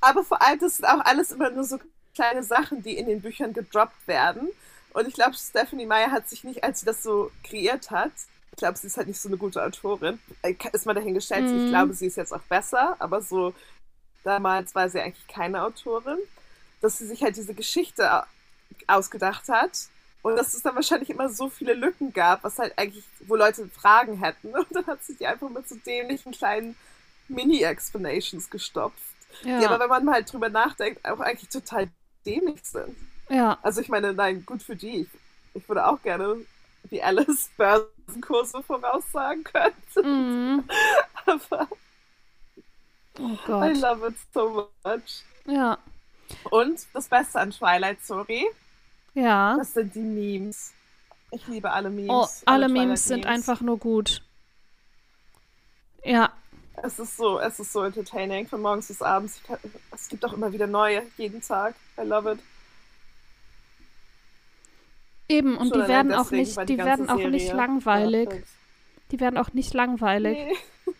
[SPEAKER 1] Aber vor allem, das sind auch alles immer nur so kleine Sachen, die in den Büchern gedroppt werden. Und ich glaube, Stephanie Meyer hat sich nicht, als sie das so kreiert hat, ich glaube, sie ist halt nicht so eine gute Autorin, äh, ist mal dahingestellt.
[SPEAKER 2] Mhm.
[SPEAKER 1] Ich glaube, sie ist jetzt auch besser, aber so damals war sie eigentlich keine Autorin, dass sie sich halt diese Geschichte au- ausgedacht hat. Und dass es dann wahrscheinlich immer so viele Lücken gab, was halt eigentlich, wo Leute Fragen hätten. Und dann hat sie die einfach mit so dämlichen kleinen Mini-Explanations gestopft. Die aber,
[SPEAKER 2] Ja,
[SPEAKER 1] wenn man mal drüber nachdenkt, auch eigentlich total dämlich sind.
[SPEAKER 2] ja.
[SPEAKER 1] Also ich meine, nein, gut für die. Ich, ich würde auch gerne wie Alice Börsenkurse voraussagen können.
[SPEAKER 2] Mhm.
[SPEAKER 1] Aber
[SPEAKER 2] Oh
[SPEAKER 1] I
[SPEAKER 2] Gott.
[SPEAKER 1] love it so much.
[SPEAKER 2] Ja,
[SPEAKER 1] Und das Beste an Twilight Story,
[SPEAKER 2] ja.
[SPEAKER 1] das sind die Memes. Ich liebe alle Memes.
[SPEAKER 2] Oh, alle
[SPEAKER 1] Twilight
[SPEAKER 2] Memes sind einfach nur gut. Ja,
[SPEAKER 1] Es ist so, es ist so entertaining von morgens bis abends. Es gibt auch immer wieder neue, jeden Tag. I love it.
[SPEAKER 2] Eben, und
[SPEAKER 1] Schon
[SPEAKER 2] die werden auch nicht, die,
[SPEAKER 1] die
[SPEAKER 2] werden auch nicht
[SPEAKER 1] Serie
[SPEAKER 2] langweilig.
[SPEAKER 1] perfekt.
[SPEAKER 2] Die werden auch nicht langweilig.
[SPEAKER 1] Nee.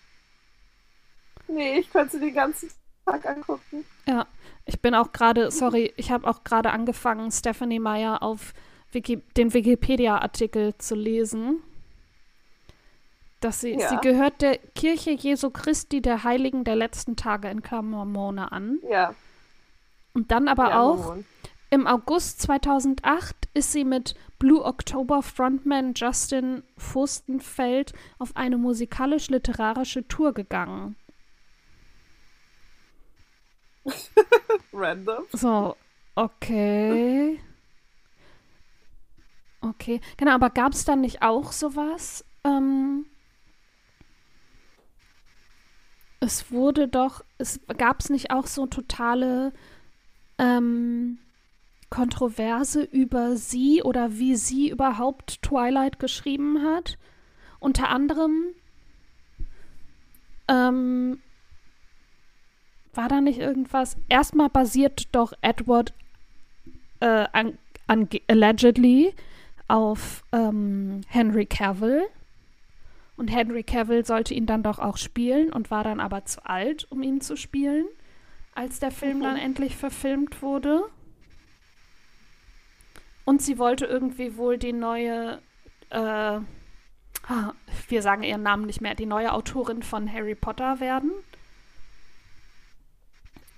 [SPEAKER 1] nee, ich könnte sie den ganzen Tag angucken.
[SPEAKER 2] Ja, ich bin auch gerade, sorry, ich habe auch gerade angefangen, Stephanie Meyer auf Wiki, den Wikipedia-Artikel zu lesen. Dass sie,
[SPEAKER 1] Ja.
[SPEAKER 2] sie gehört der Kirche Jesu Christi der Heiligen der letzten Tage in Mormone an.
[SPEAKER 1] Ja.
[SPEAKER 2] Und dann aber
[SPEAKER 1] ja,
[SPEAKER 2] auch
[SPEAKER 1] Mormon.
[SPEAKER 2] im August 2008 ist sie mit Blue October Frontman Justin Furstenfeld auf eine musikalisch-literarische Tour gegangen.
[SPEAKER 1] Random.
[SPEAKER 2] So, okay. Okay, genau, aber gab es dann nicht auch sowas? Ähm, es wurde doch, es gab es nicht auch so totale ähm, Kontroverse über sie oder wie sie überhaupt Twilight geschrieben hat? Unter anderem ähm, war da nicht irgendwas? Erstmal basiert doch Edward äh, an, an, allegedly auf ähm, Henry Cavill. Und Henry Cavill sollte ihn dann doch auch spielen und war dann aber zu alt, um ihn zu spielen, als der Film
[SPEAKER 1] Mhm.
[SPEAKER 2] dann endlich verfilmt wurde. Und sie wollte irgendwie wohl die neue, äh, ah, wir sagen ihren Namen nicht mehr, die neue Autorin von Harry Potter werden.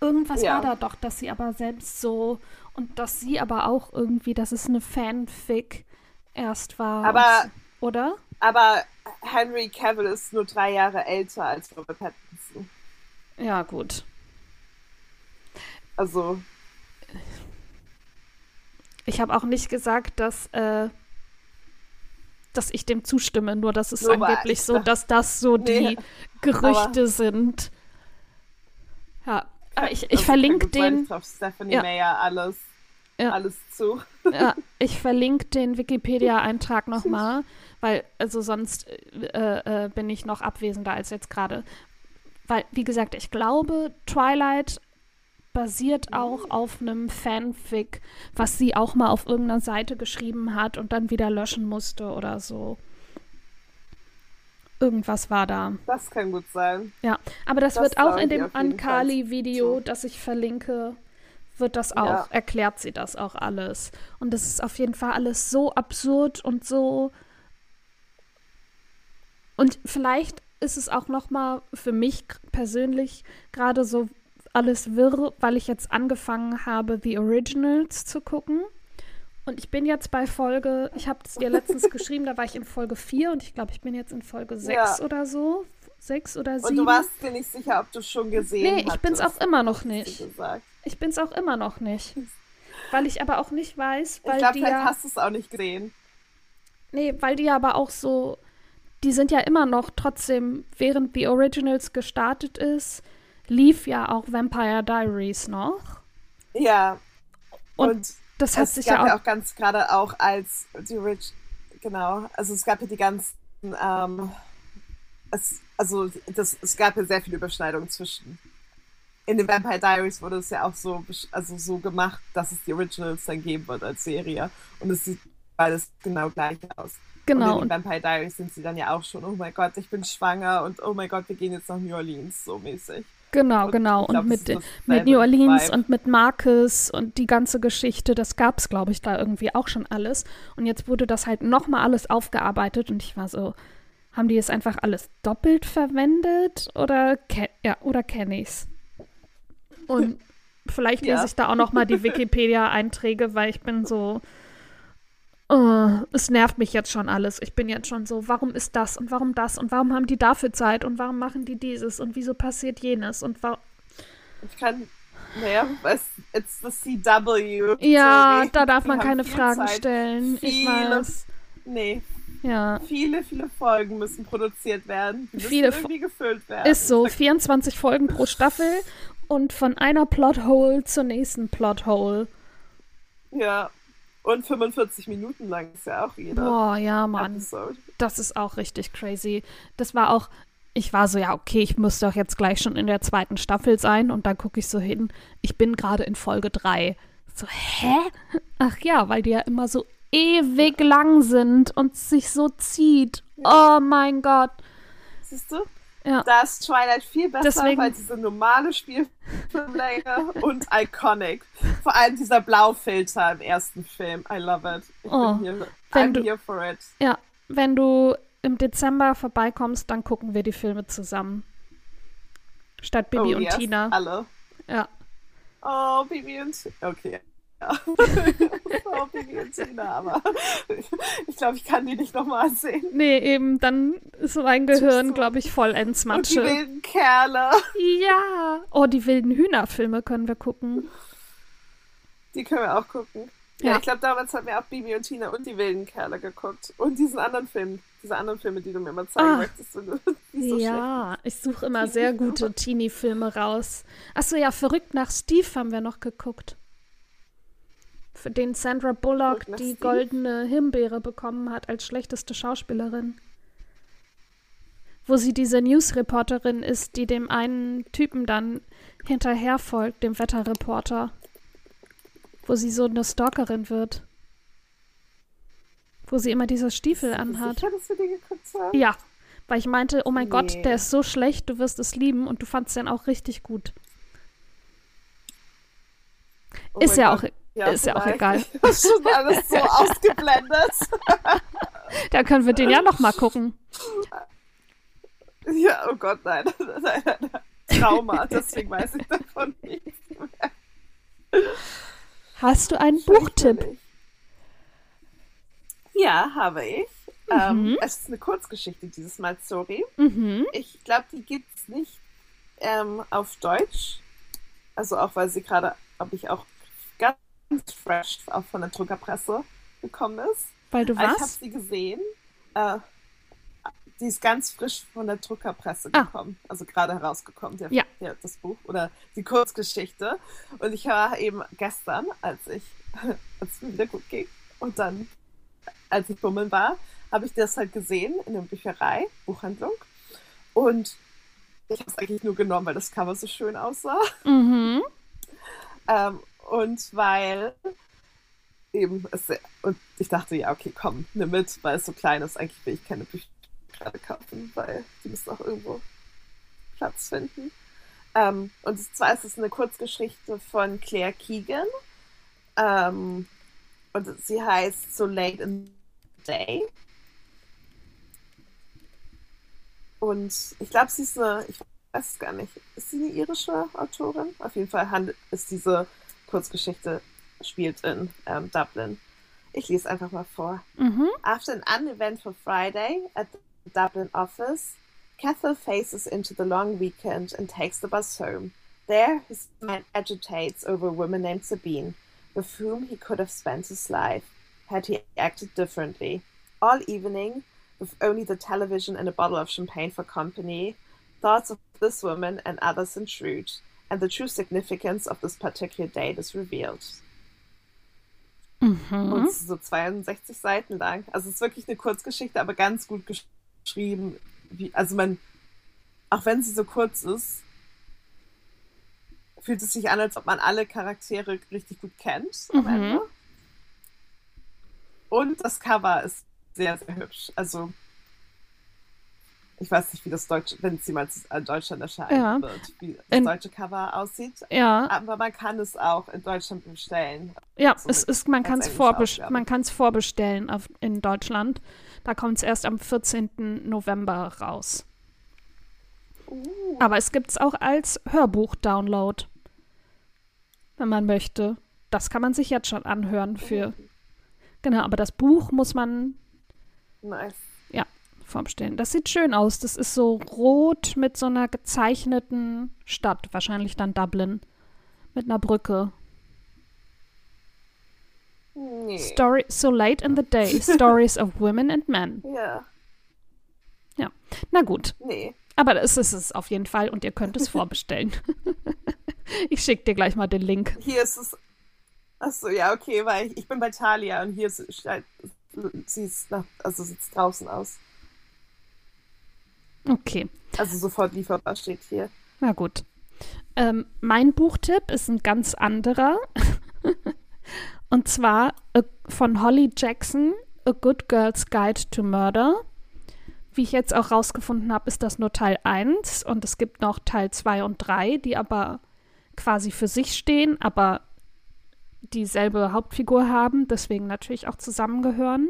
[SPEAKER 2] Irgendwas
[SPEAKER 1] Ja.
[SPEAKER 2] war da doch, dass sie aber selbst so und dass sie aber auch irgendwie, dass es eine Fanfic erst war.
[SPEAKER 1] Aber-
[SPEAKER 2] oder?
[SPEAKER 1] Aber Henry Cavill ist nur drei Jahre älter als Robert Pattinson.
[SPEAKER 2] Ja, gut.
[SPEAKER 1] Also,
[SPEAKER 2] Ich habe auch nicht gesagt, dass, äh, dass ich dem zustimme, nur dass es
[SPEAKER 1] Nur
[SPEAKER 2] angeblich
[SPEAKER 1] ich
[SPEAKER 2] so, dass das so
[SPEAKER 1] Nee,
[SPEAKER 2] die Gerüchte sind. Ja, aber ich, ich
[SPEAKER 1] also
[SPEAKER 2] verlinke den,
[SPEAKER 1] traue Stephanie
[SPEAKER 2] Ja.
[SPEAKER 1] Meyer alles,
[SPEAKER 2] Ja.
[SPEAKER 1] alles zu.
[SPEAKER 2] ja, ich verlinke den Wikipedia-Eintrag nochmal, weil also sonst äh, äh, bin ich noch abwesender als jetzt gerade. Weil, wie gesagt, ich glaube, Twilight basiert auch auf einem Fanfic, was sie auch mal auf irgendeiner Seite geschrieben hat und dann wieder löschen musste oder so. Irgendwas war da.
[SPEAKER 1] Das kann gut sein.
[SPEAKER 2] Ja, aber das,
[SPEAKER 1] Das
[SPEAKER 2] wird auch in dem Ankali-Video, das ich verlinke, wird das auch,
[SPEAKER 1] Ja.
[SPEAKER 2] erklärt sie das auch alles. Und das ist auf jeden Fall alles so absurd und so. Und vielleicht ist es auch noch mal für mich persönlich gerade so alles wirr, weil ich jetzt angefangen habe, The Originals zu gucken. Und ich bin jetzt bei Folge, ich habe es dir letztens geschrieben, da war ich in Folge 4 und ich glaube, ich bin jetzt in Folge 6
[SPEAKER 1] Ja.
[SPEAKER 2] oder so. 6 oder 7.
[SPEAKER 1] Und du warst dir nicht sicher, ob du schon gesehen
[SPEAKER 2] Nee, ich bin's
[SPEAKER 1] hattest,
[SPEAKER 2] auch immer noch
[SPEAKER 1] hast
[SPEAKER 2] nicht. Ich bin's auch immer noch nicht. Weil ich aber auch nicht weiß, weil
[SPEAKER 1] Ich glaube,
[SPEAKER 2] die
[SPEAKER 1] vielleicht
[SPEAKER 2] ja,
[SPEAKER 1] hast du es auch nicht gesehen.
[SPEAKER 2] nee, weil die aber auch so, die sind ja immer noch trotzdem, während The Originals gestartet ist, lief ja auch Vampire Diaries noch.
[SPEAKER 1] Ja.
[SPEAKER 2] Und
[SPEAKER 1] Und,
[SPEAKER 2] Das hat
[SPEAKER 1] es
[SPEAKER 2] sich
[SPEAKER 1] gab
[SPEAKER 2] ja
[SPEAKER 1] ja
[SPEAKER 2] auch,
[SPEAKER 1] auch ganz gerade auch als die Rich, genau, also es gab ja die ganzen, ähm, es, also das, es gab ja sehr viele Überschneidungen zwischen. In den Vampire Diaries wurde es ja auch so, also so gemacht, dass es die Originals dann geben wird als Serie. Und es sieht beides genau gleich aus.
[SPEAKER 2] genau.
[SPEAKER 1] Und in den Vampire Diaries sind sie dann ja auch schon, oh mein Gott, ich bin schwanger und oh mein Gott, wir gehen jetzt nach New Orleans, so mäßig.
[SPEAKER 2] Genau,
[SPEAKER 1] und
[SPEAKER 2] genau.
[SPEAKER 1] glaub,
[SPEAKER 2] und
[SPEAKER 1] es
[SPEAKER 2] mit, mit New Orleans
[SPEAKER 1] Vibe.
[SPEAKER 2] und mit Marcus und die ganze Geschichte, das gab's, glaube ich, da irgendwie auch schon alles. Und jetzt wurde das halt nochmal alles aufgearbeitet und ich war so, haben die jetzt einfach alles doppelt verwendet oder, ke ja, oder kenne ich's? Und vielleicht
[SPEAKER 1] Ja.
[SPEAKER 2] lese ich da auch nochmal die Wikipedia-Einträge, weil ich bin so, oh, es nervt mich jetzt schon alles. Ich bin jetzt schon so, warum ist das und warum das und warum haben die dafür Zeit und warum machen die dieses und wieso passiert jenes und warum
[SPEAKER 1] Ich kann, naja, es, it's the CW.
[SPEAKER 2] Ja,
[SPEAKER 1] Sorry.
[SPEAKER 2] da darf man keine Fragen
[SPEAKER 1] Zeit.
[SPEAKER 2] stellen. Ich
[SPEAKER 1] Viele-
[SPEAKER 2] weiß.
[SPEAKER 1] Nee,
[SPEAKER 2] Ja,
[SPEAKER 1] viele, viele Folgen müssen produziert werden. Die müssen
[SPEAKER 2] Viele
[SPEAKER 1] irgendwie gefüllt werden.
[SPEAKER 2] ist so. 24 Folgen pro Staffel und von einer Plothole zur nächsten Plothole.
[SPEAKER 1] Ja. Und 45 Minuten lang ist ja auch jeder
[SPEAKER 2] Boah, ja, Mann.
[SPEAKER 1] Episode.
[SPEAKER 2] Das ist auch richtig crazy. Das war auch. Ich war so, ja, okay, ich müsste doch jetzt gleich schon in der zweiten Staffel sein. Und dann gucke ich so hin. Ich bin gerade in Folge 3. So, hä? Ach ja, weil die ja immer so ewig lang sind und sich so zieht. Oh mein Gott.
[SPEAKER 1] Siehst du?
[SPEAKER 2] Ja.
[SPEAKER 1] Da ist Twilight viel besser,
[SPEAKER 2] Deswegen-
[SPEAKER 1] weil diese normale Spielfilmlänge und iconic. Vor allem dieser Blaufilter im ersten Film. I love it. Ich
[SPEAKER 2] Oh,
[SPEAKER 1] bin hier,
[SPEAKER 2] wenn
[SPEAKER 1] I'm
[SPEAKER 2] du-
[SPEAKER 1] here for it.
[SPEAKER 2] Ja, wenn du im Dezember vorbeikommst, dann gucken wir die Filme zusammen. Statt Bibi
[SPEAKER 1] oh,
[SPEAKER 2] und
[SPEAKER 1] yes,
[SPEAKER 2] Tina.
[SPEAKER 1] Alle.
[SPEAKER 2] Ja.
[SPEAKER 1] Oh, Bibi und Tina. Okay. Ja. Bibi und Tina, aber ich glaube, ich kann die nicht nochmal sehen.
[SPEAKER 2] Nee, eben, dann ist mein Gehirn, glaube ich, vollends
[SPEAKER 1] Und die
[SPEAKER 2] Matsche.
[SPEAKER 1] wilden Kerle,
[SPEAKER 2] Ja. Oh, die wilden Hühnerfilme können wir gucken.
[SPEAKER 1] die können wir auch gucken. Ja,
[SPEAKER 2] Ja.
[SPEAKER 1] ich glaube, damals haben wir auch Bibi und Tina und die wilden Kerle geguckt. Und diesen anderen Film, diese anderen Filme, die du mir immer zeigen
[SPEAKER 2] Ah.
[SPEAKER 1] möchtest. so schlecht
[SPEAKER 2] ja, ich suche immer sehr gute Teenie-Filme raus. Achso, ja, Verrückt nach Steve haben wir noch geguckt. Für den Sandra Bullock die goldene Himbeere bekommen hat als schlechteste Schauspielerin. Wo sie diese Newsreporterin ist, die dem einen Typen dann hinterherfolgt, dem Wetterreporter. Wo sie so eine Stalkerin wird. Wo sie immer diese Stiefel anhat.
[SPEAKER 1] Sicher, dass wir die geguckt haben?
[SPEAKER 2] Ja, weil ich meinte, oh mein Gott,
[SPEAKER 1] Nee.
[SPEAKER 2] der ist so schlecht, du wirst es lieben und du fandst den auch richtig gut.
[SPEAKER 1] Oh
[SPEAKER 2] ist ja
[SPEAKER 1] Gott.
[SPEAKER 2] auch, ist ja auch egal.
[SPEAKER 1] Ich hab schon alles so ausgeblendet.
[SPEAKER 2] Da können wir den ja noch mal gucken.
[SPEAKER 1] Ja, oh Gott, nein. nein, nein, nein. Trauma, deswegen weiß ich davon nichts mehr.
[SPEAKER 2] Hast du einen Buchtipp?
[SPEAKER 1] Ja, habe ich. Ähm, es ist eine Kurzgeschichte dieses Mal, sorry.
[SPEAKER 2] Mhm.
[SPEAKER 1] Ich glaube, die gibt es nicht ähm, auf Deutsch. Also auch, weil sie gerade, glaube ich, auch fresh auch von der Druckerpresse gekommen ist.
[SPEAKER 2] Weil du
[SPEAKER 1] Ah, Ich habe sie gesehen. Äh, die ist ganz frisch von der Druckerpresse
[SPEAKER 2] Ah.
[SPEAKER 1] gekommen. Also gerade herausgekommen, der,
[SPEAKER 2] Ja.
[SPEAKER 1] der, das Buch oder die Kurzgeschichte. Und ich war eben gestern, als ich, als es mir wieder gut ging und dann, als ich bummeln war, habe ich das halt gesehen in der Bücherei, Buchhandlung. Und ich habe es eigentlich nur genommen, weil das Cover so schön aussah.
[SPEAKER 2] Mhm.
[SPEAKER 1] Ähm, und weil eben es, und ich dachte, ja, okay, komm, nimm mit, weil es so klein ist. Eigentlich will ich keine Bücher gerade kaufen, weil die müssen auch irgendwo Platz finden. Ähm, und zwar ist es eine Kurzgeschichte von Claire Keegan. Ähm, und sie heißt So Late in the Day. Und ich glaube, sie ist eine, ich weiß es gar nicht, ist sie eine irische Autorin? Auf jeden Fall handelt, ist diese Kurzgeschichte, spielt in ähm, Dublin. Ich lese einfach mal vor.
[SPEAKER 2] Mhm.
[SPEAKER 1] After an uneventful Friday at the Dublin office, Cathal faces into the long weekend and takes the bus home. There, his mind agitates over a woman named Sabine, with whom he could have spent his life had he acted differently. All evening, with only the television and a bottle of champagne for company, thoughts of this woman and others intrude, and the true significance of this particular date is revealed.
[SPEAKER 2] Mhm.
[SPEAKER 1] Und es ist so 62 Seiten lang. Also es ist wirklich eine Kurzgeschichte, aber ganz gut gesch- geschrieben. Wie, also man, auch wenn sie so kurz ist, fühlt es sich an, als ob man alle Charaktere richtig gut kennt am
[SPEAKER 2] Mhm.
[SPEAKER 1] Ende. Und das Cover ist sehr, sehr hübsch. Also ich weiß nicht, wie das deutsche, wenn es jemals in Deutschland erscheinen
[SPEAKER 2] Ja.
[SPEAKER 1] wird, wie das
[SPEAKER 2] In-
[SPEAKER 1] deutsche Cover aussieht.
[SPEAKER 2] Ja,
[SPEAKER 1] Aber man kann es auch in Deutschland bestellen.
[SPEAKER 2] ja,
[SPEAKER 1] so
[SPEAKER 2] es ist, man kann es vorbes man vorbestellen auf, in Deutschland. Da kommt es erst am 14. November raus.
[SPEAKER 1] Uh.
[SPEAKER 2] Aber es gibt es auch als Hörbuch-Download, wenn man möchte. Das kann man sich jetzt schon anhören für. Genau, aber das Buch muss man
[SPEAKER 1] Nice.
[SPEAKER 2] Vorbestellen. Das sieht schön aus. Das ist so rot mit so einer gezeichneten Stadt, wahrscheinlich dann Dublin, mit einer Brücke.
[SPEAKER 1] Nee.
[SPEAKER 2] Story so late in the day. Stories of women and men.
[SPEAKER 1] Ja,
[SPEAKER 2] Na gut,
[SPEAKER 1] nee.
[SPEAKER 2] aber das ist es auf jeden Fall und ihr könnt es vorbestellen. ich schicke dir gleich mal den Link.
[SPEAKER 1] Hier ist es. Achso, ja, okay, weil ich, ich bin bei Talia und hier ist, sie ist nach, also sieht's draußen aus.
[SPEAKER 2] Okay.
[SPEAKER 1] Also sofort lieferbar steht hier.
[SPEAKER 2] Na gut. Ähm, mein Buchtipp ist ein ganz anderer. Und zwar äh, von Holly Jackson, A Good Girl's Guide to Murder. Wie ich jetzt auch rausgefunden habe, ist das nur Teil 1 und es gibt noch Teil 2 und 3, die aber quasi für sich stehen, aber dieselbe Hauptfigur haben, deswegen natürlich auch zusammengehören.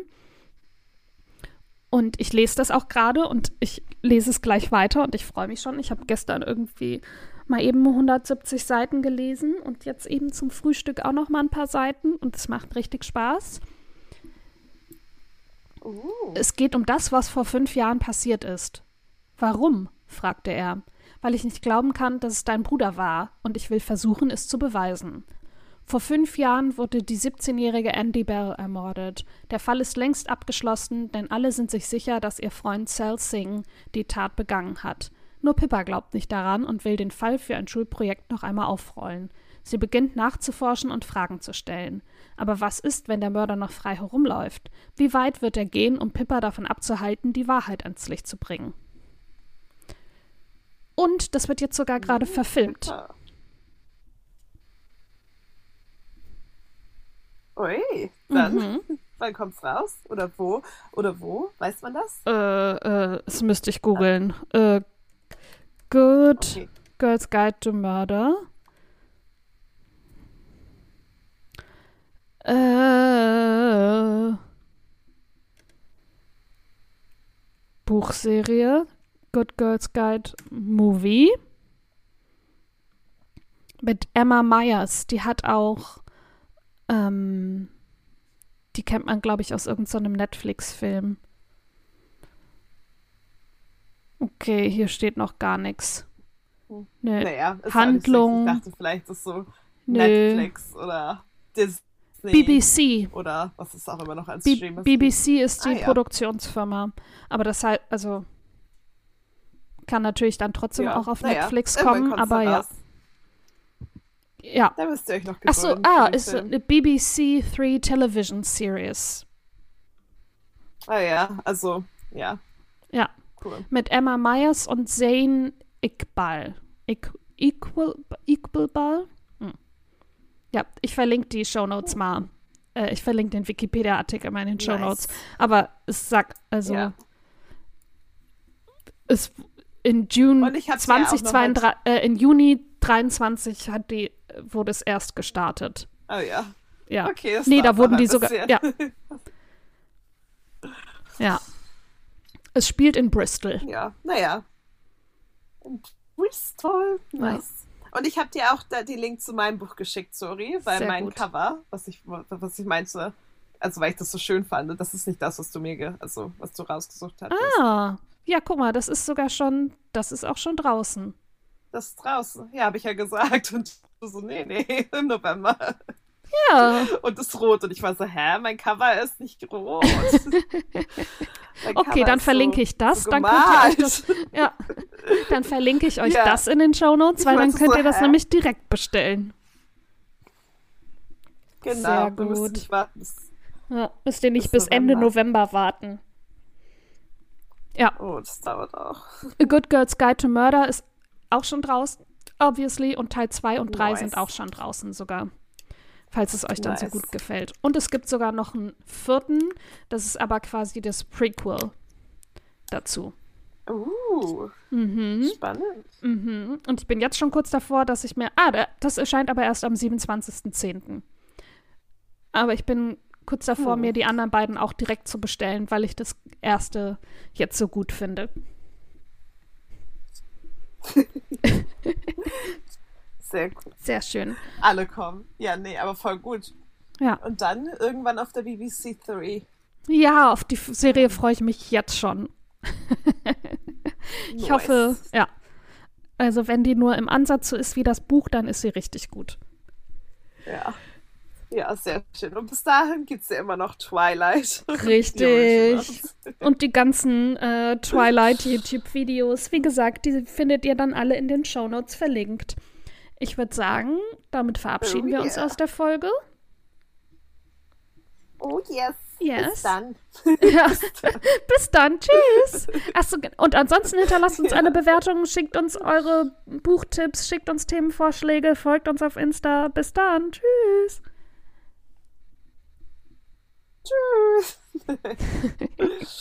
[SPEAKER 2] Und ich lese das auch gerade und ich lese es gleich weiter und ich freue mich schon. Ich habe gestern irgendwie mal eben 170 Seiten gelesen und jetzt eben zum Frühstück auch noch mal ein paar Seiten und es macht richtig Spaß.
[SPEAKER 1] Uh.
[SPEAKER 2] Es geht um das, was vor fünf Jahren passiert ist. Warum? fragte er. Weil ich nicht glauben kann, dass es dein Bruder war und ich will versuchen, es zu beweisen. Vor fünf Jahren wurde die 17-jährige Andy Bell ermordet. Der Fall ist längst abgeschlossen, denn alle sind sich sicher, dass ihr Freund Sal Singh die Tat begangen hat. Nur Pippa glaubt nicht daran und will den Fall für ein Schulprojekt noch einmal aufrollen. Sie beginnt nachzuforschen und Fragen zu stellen. Aber was ist, wenn der Mörder noch frei herumläuft? Wie weit wird er gehen, um Pippa davon abzuhalten, die Wahrheit ans Licht zu bringen? Und das wird jetzt sogar gerade verfilmt.
[SPEAKER 1] Ui, dann,
[SPEAKER 2] Mhm.
[SPEAKER 1] wann kommt's raus? Oder wo? Oder wo? Weiß man das?
[SPEAKER 2] Äh, äh, das müsste ich googeln. Äh, Good
[SPEAKER 1] Okay.
[SPEAKER 2] Girls Guide to Murder. Äh, Buchserie. Good Girls Guide Movie. Mit Emma Myers. Die hat auch. Ähm, die kennt man, glaube ich, aus irgendeinem Netflix-Film. Okay, hier steht noch gar nichts.
[SPEAKER 1] Hm.
[SPEAKER 2] Nö.
[SPEAKER 1] Naja, ist
[SPEAKER 2] Handlung.
[SPEAKER 1] Ich dachte, vielleicht ist so
[SPEAKER 2] Nö.
[SPEAKER 1] Netflix oder Disney.
[SPEAKER 2] BBC.
[SPEAKER 1] Oder was es auch immer noch als
[SPEAKER 2] B
[SPEAKER 1] Stream ist.
[SPEAKER 2] BBC ist die
[SPEAKER 1] Ah, ja.
[SPEAKER 2] Produktionsfirma. Aber das halt, also kann natürlich dann trotzdem
[SPEAKER 1] Ja,
[SPEAKER 2] auch auf
[SPEAKER 1] naja,
[SPEAKER 2] Netflix kommen, aber ja.
[SPEAKER 1] raus.
[SPEAKER 2] Ja.
[SPEAKER 1] Da müsst ihr euch noch
[SPEAKER 2] Ach so,
[SPEAKER 1] gedulden
[SPEAKER 2] ah, ist eine BBC 3 Television Series.
[SPEAKER 1] Ah ja, also, ja.
[SPEAKER 2] Ja.
[SPEAKER 1] Cool.
[SPEAKER 2] Mit Emma Myers und Zayn Iqbal. Ik Equal, Iqbal? Hm. Ja, ich verlinke die Shownotes mal. Äh, ich verlinke den Wikipedia-Artikel mal in den Shownotes.
[SPEAKER 1] Nice.
[SPEAKER 2] Aber es sagt, also
[SPEAKER 1] Ja.
[SPEAKER 2] es in June
[SPEAKER 1] Und ich hab's ja auch noch
[SPEAKER 2] 2022, äh, in Juni 23 hat die, wurde es erst gestartet.
[SPEAKER 1] Oh ja.
[SPEAKER 2] Ja.
[SPEAKER 1] Okay, das
[SPEAKER 2] Nee, da wurden die sogar- ja. Ja. Es spielt in Bristol.
[SPEAKER 1] Ja, naja. In Bristol. Nice. Und ich habe dir auch da den Link zu meinem Buch geschickt, sorry, weil
[SPEAKER 2] Sehr
[SPEAKER 1] mein
[SPEAKER 2] gut.
[SPEAKER 1] Cover, was ich, was ich meinte, also weil ich das so schön fand, das ist nicht das, was du mir, also was du rausgesucht hattest.
[SPEAKER 2] Ah, ja, guck mal, das ist sogar schon, das ist auch schon draußen.
[SPEAKER 1] Das ist draußen. Ja, habe ich ja gesagt. Und so, nee, nee, im November.
[SPEAKER 2] Ja,
[SPEAKER 1] Und ist rot. Und ich war so, hä, mein Cover ist nicht rot.
[SPEAKER 2] Okay, dann verlinke ich das.
[SPEAKER 1] so
[SPEAKER 2] dann könnt ihr euch das, ja, dann verlinke ich euch
[SPEAKER 1] Ja.
[SPEAKER 2] das in den Shownotes,
[SPEAKER 1] Ich
[SPEAKER 2] weil dann könnt
[SPEAKER 1] so,
[SPEAKER 2] ihr das
[SPEAKER 1] hä?
[SPEAKER 2] nämlich direkt bestellen.
[SPEAKER 1] Genau,
[SPEAKER 2] Sehr gut.
[SPEAKER 1] nicht warten. bis-
[SPEAKER 2] Ja, müsst ihr nicht
[SPEAKER 1] Bis
[SPEAKER 2] bis Ende.
[SPEAKER 1] November
[SPEAKER 2] warten. Ja,
[SPEAKER 1] Oh, das dauert auch.
[SPEAKER 2] A Good Girl's Guide to Murder ist auch schon draußen, obviously, und Teil 2 und 3
[SPEAKER 1] Nice.
[SPEAKER 2] sind auch schon draußen sogar. Falls es euch dann so
[SPEAKER 1] Nice.
[SPEAKER 2] gut gefällt. Und es gibt sogar noch einen vierten, das ist aber quasi das Prequel dazu.
[SPEAKER 1] Uh,
[SPEAKER 2] Mhm.
[SPEAKER 1] spannend.
[SPEAKER 2] Mhm. Und ich bin jetzt schon kurz davor, dass ich mir. Ah, da- das erscheint aber erst am 27.10. Aber ich bin kurz davor,
[SPEAKER 1] Hm.
[SPEAKER 2] mir die anderen beiden auch direkt zu bestellen, weil ich das erste jetzt so gut finde.
[SPEAKER 1] Sehr gut.
[SPEAKER 2] Sehr schön.
[SPEAKER 1] Alle kommen. Ja, nee, aber voll gut.
[SPEAKER 2] Ja.
[SPEAKER 1] Und dann irgendwann auf der BBC 3.
[SPEAKER 2] Ja, auf die Serie freue ich mich jetzt schon. Ich hoffe, ja. Also, wenn die nur im Ansatz so ist wie das Buch, dann ist sie richtig gut.
[SPEAKER 1] Ja. Ja, sehr schön. Und bis dahin gibt es ja immer noch Twilight.
[SPEAKER 2] Richtig. Und die ganzen äh, Twilight-YouTube-Videos, wie gesagt, die findet ihr dann alle in den Shownotes verlinkt. Ich würde sagen, damit verabschieden
[SPEAKER 1] Oh
[SPEAKER 2] wir uns
[SPEAKER 1] yeah.
[SPEAKER 2] aus der Folge.
[SPEAKER 1] Oh yes.
[SPEAKER 2] Yes.
[SPEAKER 1] Bis dann.
[SPEAKER 2] Ja. Bis dann. Tschüss. Achso, und ansonsten hinterlasst uns eine Bewertung, schickt uns eure Buchtipps, schickt uns Themenvorschläge, folgt uns auf Insta. Bis dann. Tschüss.
[SPEAKER 1] Tschüss.